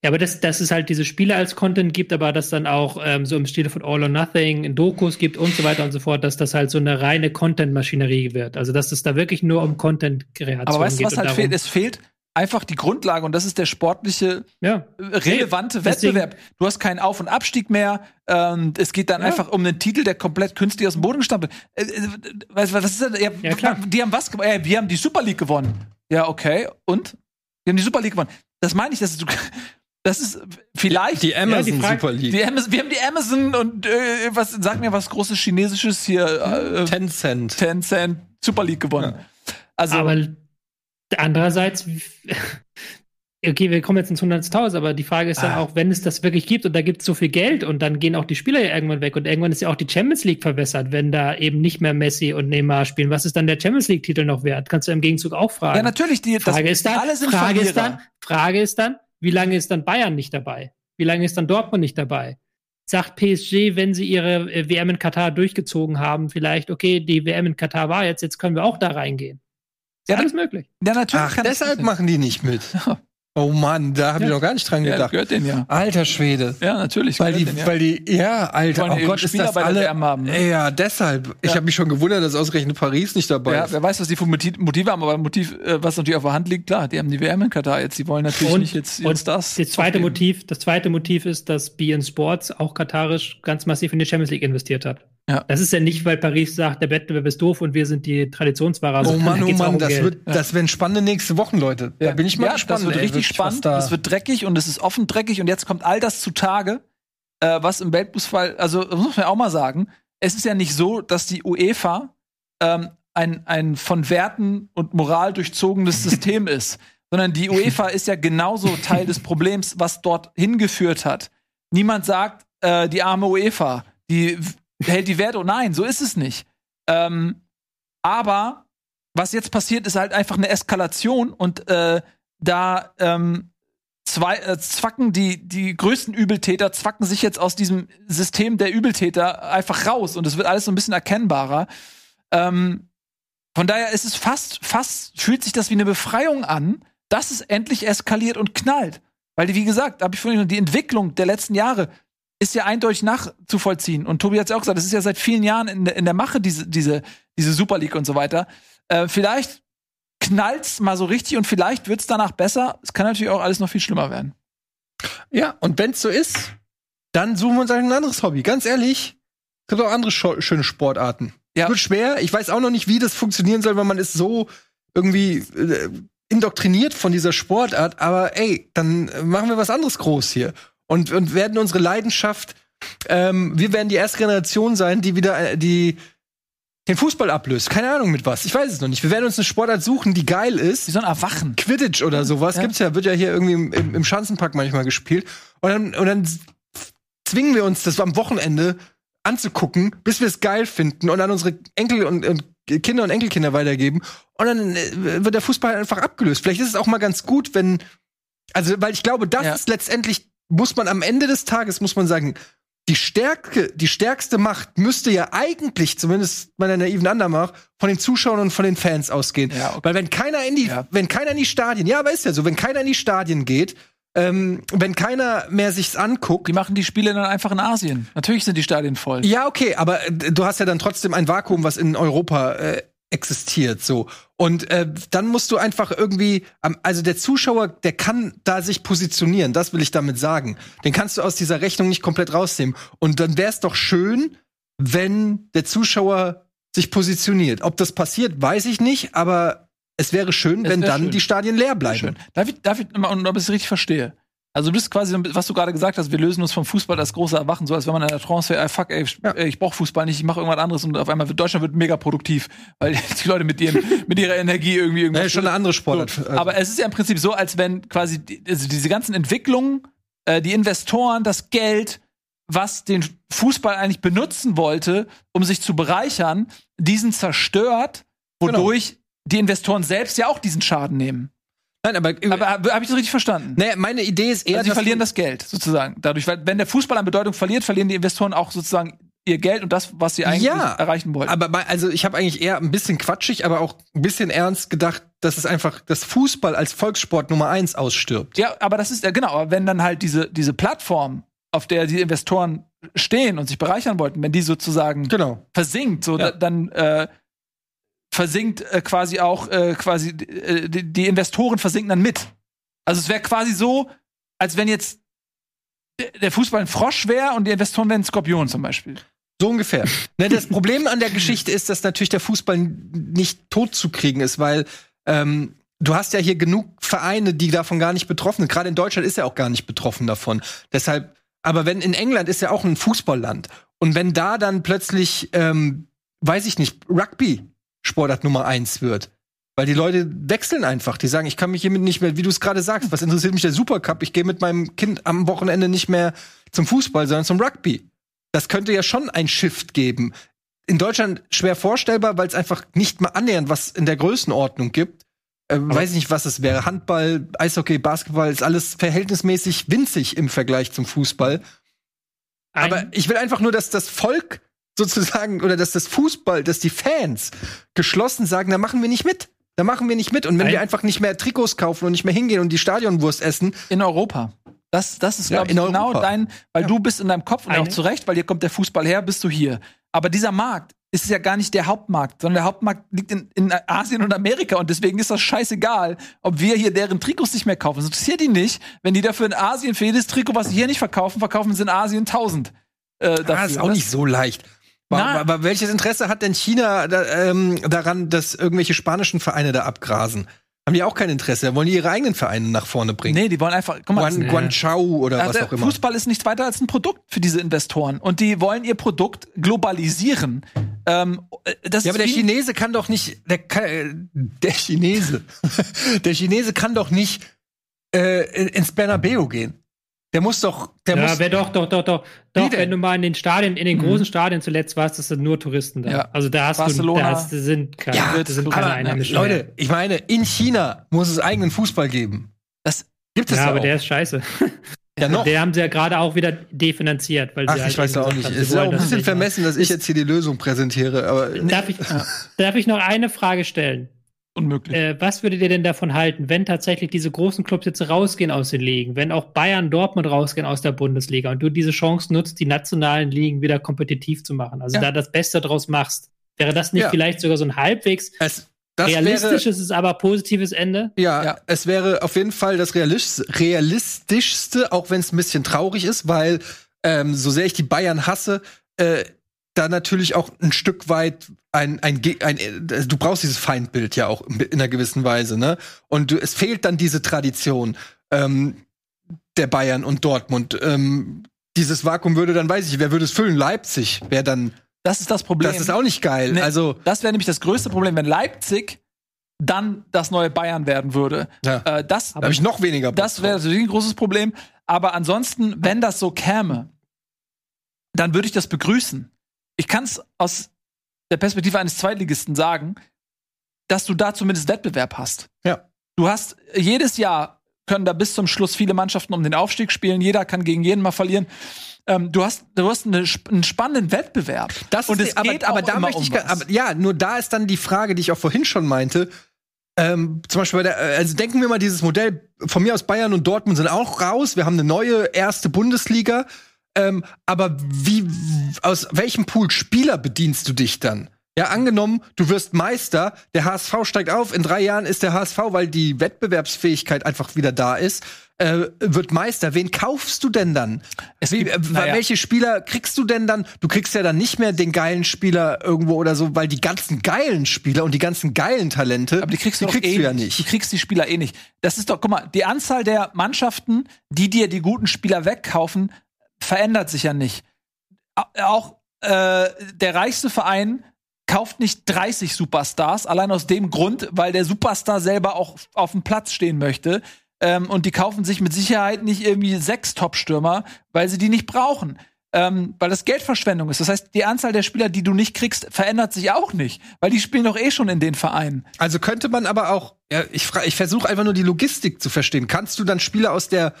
Speaker 3: Ja, aber dass, dass es halt diese Spiele als Content gibt, aber dass dann auch ähm, so im Stile von All or Nothing Dokus gibt und so weiter und so fort, dass das halt so eine reine Content-Maschinerie wird. Also dass es da wirklich nur um Content-Kreation geht.
Speaker 1: Aber weißt du, was halt
Speaker 3: darum-
Speaker 1: fehlt? Es fehlt einfach die Grundlage und das ist der sportliche
Speaker 3: Ja.
Speaker 1: äh, relevante
Speaker 3: Deswegen-
Speaker 1: Wettbewerb. Du hast keinen Auf- und Abstieg mehr. Ähm, es geht dann
Speaker 3: Ja.
Speaker 1: einfach um einen Titel, der komplett künstlich aus dem Boden gestampft wird. Äh, äh, weißt du, was ist denn? Ja,
Speaker 3: Ja, klar.
Speaker 1: Die haben was gewonnen? Äh, wir haben die Super League gewonnen. Ja, okay. Und? Wir haben die Super League gewonnen. Das meine ich, das ist, das ist vielleicht
Speaker 4: Die Amazon
Speaker 3: Frage-
Speaker 4: Super League.
Speaker 1: die Amazon, wir haben die Amazon und äh, was sag mir was großes chinesisches hier äh,
Speaker 4: Tencent.
Speaker 1: Tencent Super League gewonnen. Also
Speaker 3: aber andererseits, [LAUGHS] okay, wir kommen jetzt ins Hundertstausend, aber die Frage ist dann
Speaker 1: Ah.
Speaker 3: auch, wenn es das wirklich gibt und da gibt es so viel Geld und dann gehen auch die Spieler ja irgendwann weg und irgendwann ist ja auch die Champions League verwässert, wenn da eben nicht mehr Messi und Neymar spielen. Was ist dann der Champions League-Titel noch wert? Kannst du im Gegenzug auch fragen.
Speaker 1: ja natürlich die das,
Speaker 3: Frage ist dann,
Speaker 1: alle sind
Speaker 3: Frage ist dann, Frage ist dann, wie lange ist dann Bayern nicht dabei? Wie lange ist dann Dortmund nicht dabei? Sagt PSG, wenn sie ihre äh, WM in Katar durchgezogen haben, vielleicht, okay, die WM in Katar war jetzt, jetzt können wir auch da reingehen. Ist
Speaker 1: Ja,
Speaker 3: alles möglich.
Speaker 1: Ja, natürlich.
Speaker 4: Ach, deshalb machen die nicht mit. [LAUGHS] Oh Mann, da habe ich
Speaker 3: Ja.
Speaker 4: noch gar nicht dran
Speaker 1: Ja,
Speaker 4: gedacht.
Speaker 1: gehört denen ja.
Speaker 4: Alter Schwede.
Speaker 1: Ja, natürlich.
Speaker 4: Weil die,
Speaker 1: denen, ja.
Speaker 4: weil die, ja, Alter, oh Gott, ist das alle.
Speaker 1: WM haben, ne?
Speaker 4: Ja, deshalb. Ich
Speaker 1: Ja.
Speaker 4: habe mich schon gewundert, dass ausgerechnet Paris nicht dabei
Speaker 1: ja,
Speaker 4: ist.
Speaker 1: wer weiß, was die für Motiv- Motive haben, aber ein Motiv, äh, was natürlich auf der Hand liegt, klar, die haben die WM in Katar jetzt, die wollen natürlich
Speaker 3: Und-
Speaker 1: nicht jetzt
Speaker 3: Und
Speaker 1: Stars.
Speaker 3: das zweite
Speaker 1: aufgeben.
Speaker 3: Motiv, das zweite Motiv ist, dass BN Sports auch katarisch ganz massiv in die Champions League investiert hat.
Speaker 1: Ja.
Speaker 3: Das ist ja nicht, weil Paris sagt, der Wettbewerb ist doof und wir sind die Traditionsfahrer.
Speaker 4: Oh Mann, oh Mann, das, wird, das werden spannende nächste Wochen, Leute. Da bin ich mal
Speaker 1: ja,
Speaker 4: gespannt.
Speaker 1: Das wird
Speaker 4: ey,
Speaker 1: richtig spannend.
Speaker 4: Da
Speaker 1: Das wird dreckig und es ist offen dreckig und jetzt kommt all das zutage, äh, was im Weltfußball, also das muss man auch mal sagen, es ist ja nicht so, dass die UEFA ähm, ein, ein von Werten und Moral durchzogenes [LAUGHS] System ist, sondern die UEFA ist ja genauso Teil des Problems, was dort hingeführt hat. Niemand sagt, äh, die arme UEFA, die hält die Werte. Nein, so ist es nicht. Ähm, aber was jetzt passiert, ist halt einfach eine Eskalation und äh, da ähm, zwei, äh, zwacken die, die größten Übeltäter, zwacken sich jetzt aus diesem System der Übeltäter einfach raus und es wird alles so ein bisschen erkennbarer. Ähm, von daher ist es fast, fast fühlt sich das wie eine Befreiung an, dass es endlich eskaliert und knallt. Weil, wie gesagt, habe ich vorhin schon, die Entwicklung der letzten Jahre ist ja eindeutig nachzuvollziehen. Und Tobi hat es auch gesagt, das ist ja seit vielen Jahren in, der- in der Mache, diese, diese, diese Super League und so weiter. Äh, vielleicht knallt's mal so richtig und vielleicht wird's danach besser. Es kann natürlich auch alles noch viel schlimmer werden.
Speaker 4: Ja, und wenn's so ist, dann suchen wir uns ein anderes Hobby. Ganz ehrlich, es gibt auch andere schöne Sportarten.
Speaker 1: Ja.
Speaker 4: Wird schwer. Ich weiß auch noch nicht, wie das funktionieren soll, weil man ist so irgendwie äh, indoktriniert von dieser Sportart. Aber ey, dann machen wir was anderes groß hier und, und werden unsere Leidenschaft. Ähm, wir werden die erste Generation sein, die wieder äh, die den Fußball ablöst. Keine Ahnung mit was. Ich weiß es noch nicht. Wir werden uns eine Sportart suchen, die geil ist.
Speaker 1: Die sollen erwachen.
Speaker 4: Quidditch oder sowas
Speaker 1: Ja.
Speaker 4: gibt's ja, wird ja hier irgendwie im, im, im Schanzenpark manchmal gespielt. Und dann, und dann zwingen wir uns das am Wochenende anzugucken, bis wir es geil finden und an unsere Enkel und, und Kinder und Enkelkinder weitergeben. Und dann äh, wird der Fußball einfach abgelöst. Vielleicht ist es auch mal ganz gut, wenn, also, weil ich glaube, das
Speaker 1: Ja.
Speaker 4: ist letztendlich, muss man am Ende des Tages, muss man sagen, die Stärke, die stärkste Macht müsste ja eigentlich, zumindest meiner naiven Annahme, von den Zuschauern und von den Fans ausgehen.
Speaker 1: Ja, okay.
Speaker 4: Weil wenn keiner in die,
Speaker 1: Ja.
Speaker 4: wenn keiner in die Stadien, ja, aber ist ja so, wenn keiner in die Stadien geht, ähm, wenn keiner mehr sich's anguckt,
Speaker 1: Die machen die Spiele dann einfach in Asien. Natürlich sind die Stadien voll.
Speaker 4: ja, okay, aber du hast ja dann trotzdem ein Vakuum, was in Europa äh, existiert, so. Und äh, dann musst du einfach irgendwie, also der Zuschauer, der kann da sich positionieren, das will ich damit sagen. Den kannst du aus dieser Rechnung nicht komplett rausnehmen. Und dann wäre es doch schön, wenn der Zuschauer sich positioniert. Ob das passiert, weiß ich nicht, aber es wäre schön,
Speaker 1: Es
Speaker 4: wenn
Speaker 1: wär
Speaker 4: dann
Speaker 1: schön.
Speaker 4: die Stadien leer bleiben.
Speaker 1: Schön. Darf ich, darf ich mal, und ob ich es richtig verstehe? Also du bist quasi, was du gerade gesagt hast, wir lösen uns vom Fußball das große Erwachen, so als wenn man in der Trance wäre, ey, fuck, ey, ich,
Speaker 4: Ja.
Speaker 1: ich brauch Fußball nicht, ich mache irgendwas anderes und auf einmal wird Deutschland wird mega produktiv, weil [LAUGHS] die Leute mit, ihren, mit ihrer Energie irgendwie irgendwas
Speaker 4: Ja, schon eine andere Sportart.
Speaker 1: So, aber es ist ja im Prinzip so, als wenn quasi also diese ganzen Entwicklungen, äh, die Investoren, das Geld, was den Fußball eigentlich benutzen wollte, um sich zu bereichern, diesen zerstört, wodurch die Investoren selbst ja auch diesen Schaden nehmen.
Speaker 4: Nein, aber,
Speaker 1: Aber habe hab ich das richtig verstanden?
Speaker 4: naja, meine Idee ist eher,
Speaker 1: also sie verlieren das Geld sozusagen. Dadurch, weil wenn der Fußball an Bedeutung verliert, verlieren die Investoren auch sozusagen ihr Geld und das, was sie eigentlich
Speaker 4: Ja,
Speaker 1: erreichen wollten.
Speaker 4: Aber also ich habe eigentlich eher ein bisschen quatschig, aber auch ein bisschen ernst gedacht, dass es einfach das Fußball als Volkssport Nummer eins ausstirbt.
Speaker 1: Ja, aber das ist ja genau, aber wenn dann halt diese, diese Plattform, auf der die Investoren stehen und sich bereichern wollten, wenn die sozusagen
Speaker 4: Genau.
Speaker 1: versinkt, so
Speaker 4: Ja.
Speaker 1: da, dann äh, versinkt äh, quasi auch äh, quasi äh, die, die Investoren versinken dann mit. Also es wäre quasi so, als wenn jetzt der- Fußball ein Frosch wäre und die Investoren wären ein Skorpion zum Beispiel.
Speaker 4: So ungefähr. [LAUGHS] ne, das Problem an der Geschichte ist, dass natürlich der Fußball nicht tot zu kriegen ist, weil ähm, du hast ja hier genug Vereine, die davon gar nicht betroffen sind. Gerade in Deutschland ist er auch gar nicht betroffen davon. Deshalb, aber wenn in England ist ja auch ein Fußballland und wenn da dann plötzlich, ähm, weiß ich nicht, Rugby Sportart Nummer eins wird, weil die Leute wechseln einfach. Die sagen, ich kann mich hiermit nicht mehr, wie du es gerade sagst, was interessiert mich der Supercup? Ich gehe mit meinem Kind am Wochenende nicht mehr zum Fußball, sondern zum Rugby. Das könnte ja schon ein Shift geben. In Deutschland schwer vorstellbar, weil es einfach nicht mal annähernd was in der Größenordnung gibt. Äh, weiß ich nicht, was es wäre. Handball, Eishockey, Basketball ist alles verhältnismäßig winzig im Vergleich zum Fußball.
Speaker 3: Ein-
Speaker 4: Aber ich will einfach nur, dass das Volk sozusagen oder dass das Fußball, dass die Fans geschlossen sagen, da machen wir nicht mit. Da machen wir nicht mit. Und wenn
Speaker 3: Ein-
Speaker 4: wir einfach nicht mehr Trikots kaufen und nicht mehr hingehen und die Stadionwurst essen,
Speaker 1: In Europa. Das, das ist,
Speaker 4: Ja,
Speaker 1: glaube ich,
Speaker 4: in
Speaker 1: genau
Speaker 4: Europa.
Speaker 1: dein, weil
Speaker 4: Ja.
Speaker 1: du bist in deinem Kopf und auch
Speaker 3: Eine-
Speaker 1: zu Recht, weil hier kommt der Fußball her, bist du hier. Aber dieser Markt ist ja gar nicht der Hauptmarkt, sondern der Hauptmarkt liegt in, in Asien und Amerika und deswegen ist das scheißegal, ob wir hier deren Trikots nicht mehr kaufen. Das interessiert die nicht, wenn die dafür in Asien für jedes Trikot, was sie hier nicht verkaufen, verkaufen sie in Asien 1000. Äh, dafür.
Speaker 4: ah, ist auch nicht so leicht. Aber, aber welches Interesse hat denn China da, ähm, daran, dass irgendwelche spanischen Vereine da abgrasen? Haben die auch kein Interesse? Da wollen die ihre eigenen Vereine nach vorne bringen.
Speaker 1: Nee, die wollen einfach, guck mal,
Speaker 4: Guan, Guangzhou oder
Speaker 1: Ja,
Speaker 4: was auch immer.
Speaker 1: Fußball ist nichts weiter als ein Produkt für diese Investoren. Und die wollen ihr Produkt globalisieren. Ähm, äh, das
Speaker 4: Ja, aber der Chinese kann doch nicht, der, kann, äh, der Chinese, [LAUGHS] der Chinese kann doch nicht äh, ins Bernabeu gehen. Der muss doch, der
Speaker 3: ja,
Speaker 4: muss,
Speaker 3: wer doch, doch, doch, doch. Doch, wenn du mal in den Stadien, in den großen Stadien zuletzt warst, das sind nur Touristen da.
Speaker 1: Ja.
Speaker 3: Also da hast
Speaker 1: Barcelona.
Speaker 3: du, da hast, das sind keine,
Speaker 4: Ja,
Speaker 3: das sind keine
Speaker 4: aber
Speaker 3: Einheimischen.
Speaker 4: Leute, ich meine, in China muss es eigenen Fußball geben.
Speaker 1: Das-
Speaker 4: gibt es
Speaker 3: ja,
Speaker 4: ja,
Speaker 3: aber
Speaker 4: auch.
Speaker 3: der ist scheiße.
Speaker 4: ja noch.
Speaker 3: Der haben sie ja gerade auch wieder definanziert. Weil
Speaker 4: Ach,
Speaker 3: sie halt
Speaker 4: ich weiß auch nicht.
Speaker 3: haben,
Speaker 4: Es ist ja auch ein
Speaker 3: das
Speaker 4: bisschen
Speaker 3: nicht machen.
Speaker 4: vermessen, dass ich jetzt hier die Lösung präsentiere. Aber
Speaker 3: Darf ich, darf ich noch eine Frage stellen?
Speaker 1: Unmöglich.
Speaker 3: Äh, was würdet ihr denn davon halten, wenn tatsächlich diese großen Clubs jetzt rausgehen aus den Ligen, wenn auch Bayern, Dortmund rausgehen aus der Bundesliga und du diese Chance nutzt, die nationalen Ligen wieder kompetitiv zu machen, also
Speaker 1: Ja.
Speaker 3: da das Beste draus machst, wäre das nicht
Speaker 4: Ja.
Speaker 3: vielleicht sogar so ein halbwegs
Speaker 4: es, das
Speaker 3: realistisches, ist aber positives Ende?
Speaker 4: Ja,
Speaker 1: Ja.
Speaker 4: es wäre auf jeden Fall das Realis realistischste, auch wenn es ein bisschen traurig ist, weil ähm, so sehr ich die Bayern hasse, äh, da natürlich auch ein Stück weit ein, ein, Ge- ein, äh, du brauchst dieses Feindbild ja auch in einer gewissen Weise, ne? Und du, es fehlt dann diese Tradition ähm, der Bayern und Dortmund. Ähm, dieses Vakuum würde dann, weiß ich, wer würde es füllen? Leipzig wäre dann,
Speaker 1: Das ist das Problem.
Speaker 4: das ist auch nicht geil.
Speaker 1: Nee,
Speaker 4: Also,
Speaker 1: das wäre nämlich das größte Problem, wenn Leipzig dann das neue Bayern werden würde.
Speaker 4: ja,
Speaker 1: Äh, das
Speaker 4: da habe ich noch weniger Bock
Speaker 1: Das wäre natürlich ein großes Problem. Aber ansonsten, wenn das so käme, dann würde ich das begrüßen. Ich kann es aus der Perspektive eines Zweitligisten sagen, dass du da zumindest Wettbewerb hast.
Speaker 4: Ja.
Speaker 1: Du hast jedes Jahr können da bis zum Schluss viele Mannschaften um den Aufstieg spielen. Jeder kann gegen jeden mal verlieren. Ähm, du hast, du hast eine, einen spannenden Wettbewerb.
Speaker 4: Das
Speaker 1: Und
Speaker 4: ist,
Speaker 1: es
Speaker 4: aber,
Speaker 1: geht
Speaker 4: aber
Speaker 1: auch
Speaker 4: da möchte ich,
Speaker 1: um was.
Speaker 4: aber ja, nur da ist dann die Frage, die ich auch vorhin schon meinte. Ähm, zum Beispiel, bei der, äh, also denken wir mal, dieses Modell von mir aus Bayern und Dortmund sind auch raus. Wir haben eine neue erste Bundesliga. Ähm, aber wie, aus welchem Pool Spieler bedienst du dich dann? Ja, angenommen, du wirst Meister, der HSV steigt auf, in drei Jahren ist der HSV, weil die Wettbewerbsfähigkeit einfach wieder da ist, äh, wird Meister. Wen kaufst du denn dann? Wie, äh,
Speaker 1: naja.
Speaker 4: Welche Spieler kriegst du denn dann? Du kriegst ja dann nicht mehr den geilen Spieler irgendwo oder so, weil die ganzen geilen Spieler und die ganzen geilen Talente,
Speaker 1: Aber die kriegst du, doch
Speaker 4: kriegst
Speaker 1: eh
Speaker 4: du ja
Speaker 1: Du
Speaker 4: nicht.
Speaker 1: kriegst die Spieler eh nicht. Das ist doch, guck mal, die Anzahl der Mannschaften, die dir die guten Spieler wegkaufen, verändert sich ja nicht. Au- Auch äh, der reichste Verein kauft nicht 30 Superstars, allein aus dem Grund, weil der Superstar selber auch auf dem Platz stehen möchte. Ähm, und die kaufen sich mit Sicherheit nicht irgendwie sechs Top-Stürmer, weil sie die nicht brauchen. Ähm, weil das Geldverschwendung ist. Das heißt, die Anzahl der Spieler, die du nicht kriegst, verändert sich auch nicht. Weil die spielen doch eh schon in den Vereinen.
Speaker 4: Also könnte man aber auch, ja, ich, ich versuche einfach nur die Logistik zu verstehen. Kannst du dann Spieler aus der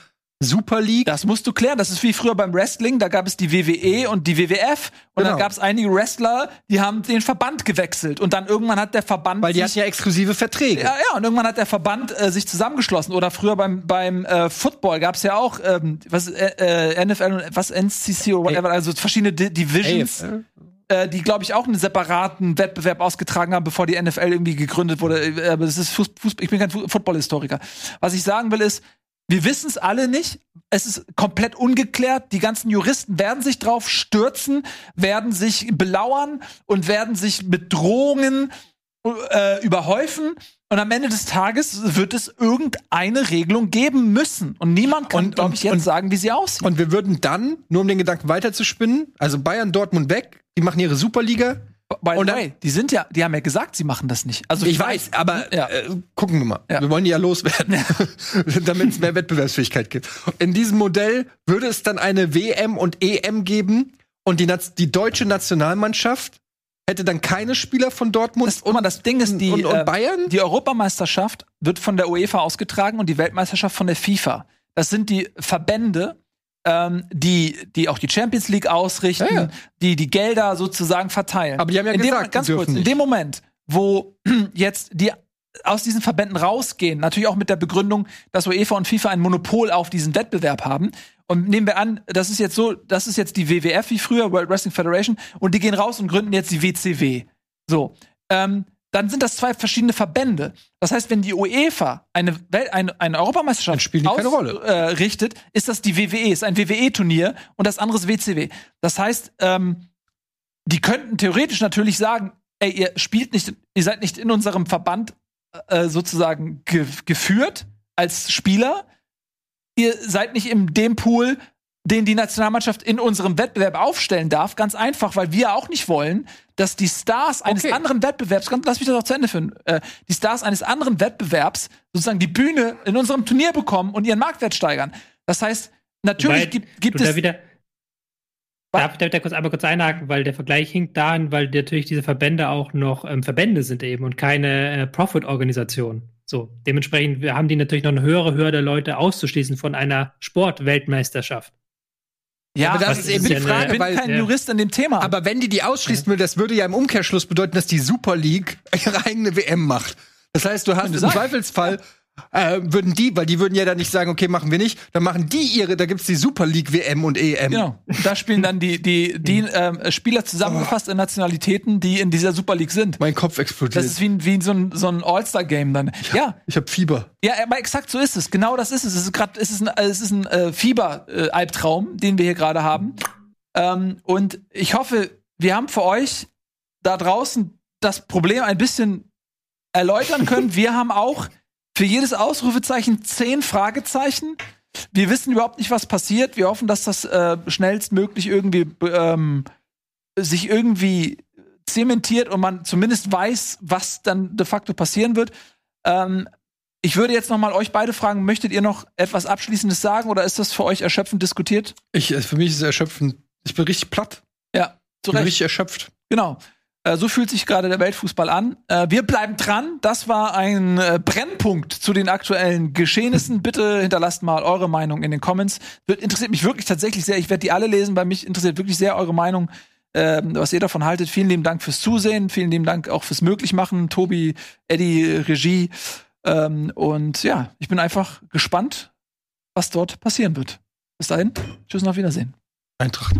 Speaker 4: Super League?
Speaker 1: Das musst du klären. Das ist wie früher beim Wrestling. Da gab es die WWE und die WWF. Und
Speaker 4: Genau.
Speaker 1: dann gab es einige Wrestler, die haben den Verband gewechselt. Und dann irgendwann hat der Verband.
Speaker 4: weil die hatten ja exklusive Verträge.
Speaker 1: ja, ja, und irgendwann hat der Verband äh, sich zusammengeschlossen. Oder früher beim, beim äh, Football gab es ja auch ähm, was äh, äh, NFL und was NCC oder whatever, also verschiedene Di Divisions.
Speaker 4: AFL?
Speaker 1: äh, die, glaube ich, auch einen separaten Wettbewerb ausgetragen haben, bevor die NFL irgendwie gegründet wurde. Äh, Aber das ist Fuß Fußball, ich bin kein Football-Historiker. Was ich sagen will, ist, wir wissen es alle nicht. Es ist komplett ungeklärt. Die ganzen Juristen werden sich drauf stürzen, werden sich belauern und werden sich mit Drohungen äh, überhäufen. Und am Ende des Tages wird es irgendeine Regelung geben müssen. Und niemand kann, glaube ich, jetzt
Speaker 4: und-
Speaker 1: sagen, wie sie aussieht.
Speaker 4: Und wir würden dann, nur um den Gedanken weiterzuspinnen, also Bayern, Dortmund weg, die machen ihre Superliga.
Speaker 1: The
Speaker 4: und
Speaker 1: way, die sind ja, die haben ja gesagt, sie machen das nicht. Also
Speaker 4: Ich weiß, aber
Speaker 1: Ja.
Speaker 4: äh, gucken wir mal.
Speaker 1: Ja.
Speaker 4: Wir wollen die ja loswerden, [LAUGHS] damit es mehr Wettbewerbsfähigkeit gibt. In diesem Modell würde es dann eine WM und EM geben und die, die deutsche Nationalmannschaft hätte dann keine Spieler von Dortmund
Speaker 1: Das, mal, das Ding ist, die,
Speaker 4: und, und
Speaker 1: äh,
Speaker 4: Bayern.
Speaker 1: die Europameisterschaft wird von der UEFA ausgetragen und die Weltmeisterschaft von der FIFA. Das sind die Verbände, ähm, die, die auch die Champions League ausrichten,
Speaker 4: Ja, ja.
Speaker 1: die die Gelder sozusagen verteilen.
Speaker 4: Aber die haben ja
Speaker 1: in
Speaker 4: gesagt,
Speaker 1: dem, ganz kurz,
Speaker 4: dürfen
Speaker 1: in
Speaker 4: nicht.
Speaker 1: dem Moment, wo [CLEARS THROAT] jetzt die aus diesen Verbänden rausgehen, natürlich auch mit der Begründung, dass UEFA und FIFA ein Monopol auf diesen Wettbewerb haben. Und nehmen wir an, das ist jetzt so, das ist jetzt die WWF wie früher, World Wrestling Federation, und die gehen raus und gründen jetzt die WCW. So. Ähm, dann sind das zwei verschiedene Verbände. Das heißt, wenn die UEFA eine, Welt, eine, eine Europameisterschaft
Speaker 4: Rolle.
Speaker 1: Äh, richtet, ist das die WWE, ist ein WWE-Turnier und das andere ist WCW. Das heißt, ähm, die könnten theoretisch natürlich sagen, ey, ihr spielt nicht, ihr seid nicht in unserem Verband äh, sozusagen ge geführt als Spieler. Ihr seid nicht in dem Pool, den die Nationalmannschaft in unserem Wettbewerb aufstellen darf. Ganz einfach, weil wir auch nicht wollen, dass die Stars eines
Speaker 4: Okay.
Speaker 1: anderen Wettbewerbs, ganz, lass mich das auch zu Ende führen, äh, die Stars eines anderen Wettbewerbs sozusagen die Bühne in unserem Turnier bekommen und ihren Marktwert steigern. Das heißt, natürlich
Speaker 3: Wobei
Speaker 1: gibt, gibt es.
Speaker 3: da wieder. Darf, darf ich da kurz einmal kurz einhaken, weil der Vergleich hinkt dahin, weil natürlich diese Verbände auch noch ähm, Verbände sind eben und keine äh, Profit-Organisation. So, dementsprechend haben die natürlich noch eine höhere Hürde, Leute auszuschließen von einer Sportweltmeisterschaft.
Speaker 1: Ja,
Speaker 4: Aber das ist eben die Frage,
Speaker 1: Ich bin
Speaker 4: weil-
Speaker 1: kein
Speaker 3: ja.
Speaker 1: Jurist in dem Thema.
Speaker 4: Aber wenn die die ausschließen will, das würde ja im Umkehrschluss bedeuten, dass die Super League [LAUGHS] ihre eigene WM macht. Das heißt, du hast im. Zweifelsfall äh, würden die, weil die würden ja dann nicht sagen, okay, machen wir nicht, dann machen die ihre, da gibt's die Super League WM und EM.
Speaker 1: Genau. Da spielen dann die, die, die [LAUGHS] ähm, Spieler zusammengefasst in Nationalitäten, die in dieser Super League sind.
Speaker 4: Mein Kopf explodiert.
Speaker 1: Das ist wie, wie so ein, so ein All-Star-Game dann. Ja,
Speaker 4: ich habe Fieber.
Speaker 1: ja, aber exakt so ist es. Genau das ist es. Es ist gerade, es ist ein, es ist ein äh, Fieber-Albtraum, den wir hier gerade haben. Ähm, und ich hoffe, wir haben für euch da draußen das Problem ein bisschen erläutern können. [LAUGHS] Wir haben auch für jedes Ausrufezeichen zehn Fragezeichen. Wir wissen überhaupt nicht, was passiert. Wir hoffen, dass das äh, schnellstmöglich irgendwie ähm, sich irgendwie zementiert und man zumindest weiß, was dann de facto passieren wird. Ähm, ich würde jetzt noch mal euch beide fragen, möchtet ihr noch etwas Abschließendes sagen oder ist das für euch erschöpfend diskutiert?
Speaker 4: Ich, äh, für mich ist es erschöpfend. Ich bin richtig platt.
Speaker 1: Ja, zu
Speaker 4: Ich bin
Speaker 1: Recht.
Speaker 4: richtig erschöpft.
Speaker 1: Genau. Äh, so fühlt sich gerade der Weltfußball an. Äh, wir bleiben dran. Das war ein äh, Brennpunkt zu den aktuellen Geschehnissen. Bitte hinterlasst mal eure Meinung in den Comments. Interessiert mich wirklich tatsächlich sehr. Ich werde die alle lesen, weil mich interessiert wirklich sehr eure Meinung, ähm, was ihr davon haltet. Vielen lieben Dank fürs Zusehen. Vielen lieben Dank auch fürs Möglichmachen. Tobi, Eddie, Regie. Ähm, und ja, ich bin einfach gespannt, was dort passieren wird. Bis dahin. Tschüss und auf Wiedersehen.
Speaker 4: Eintracht.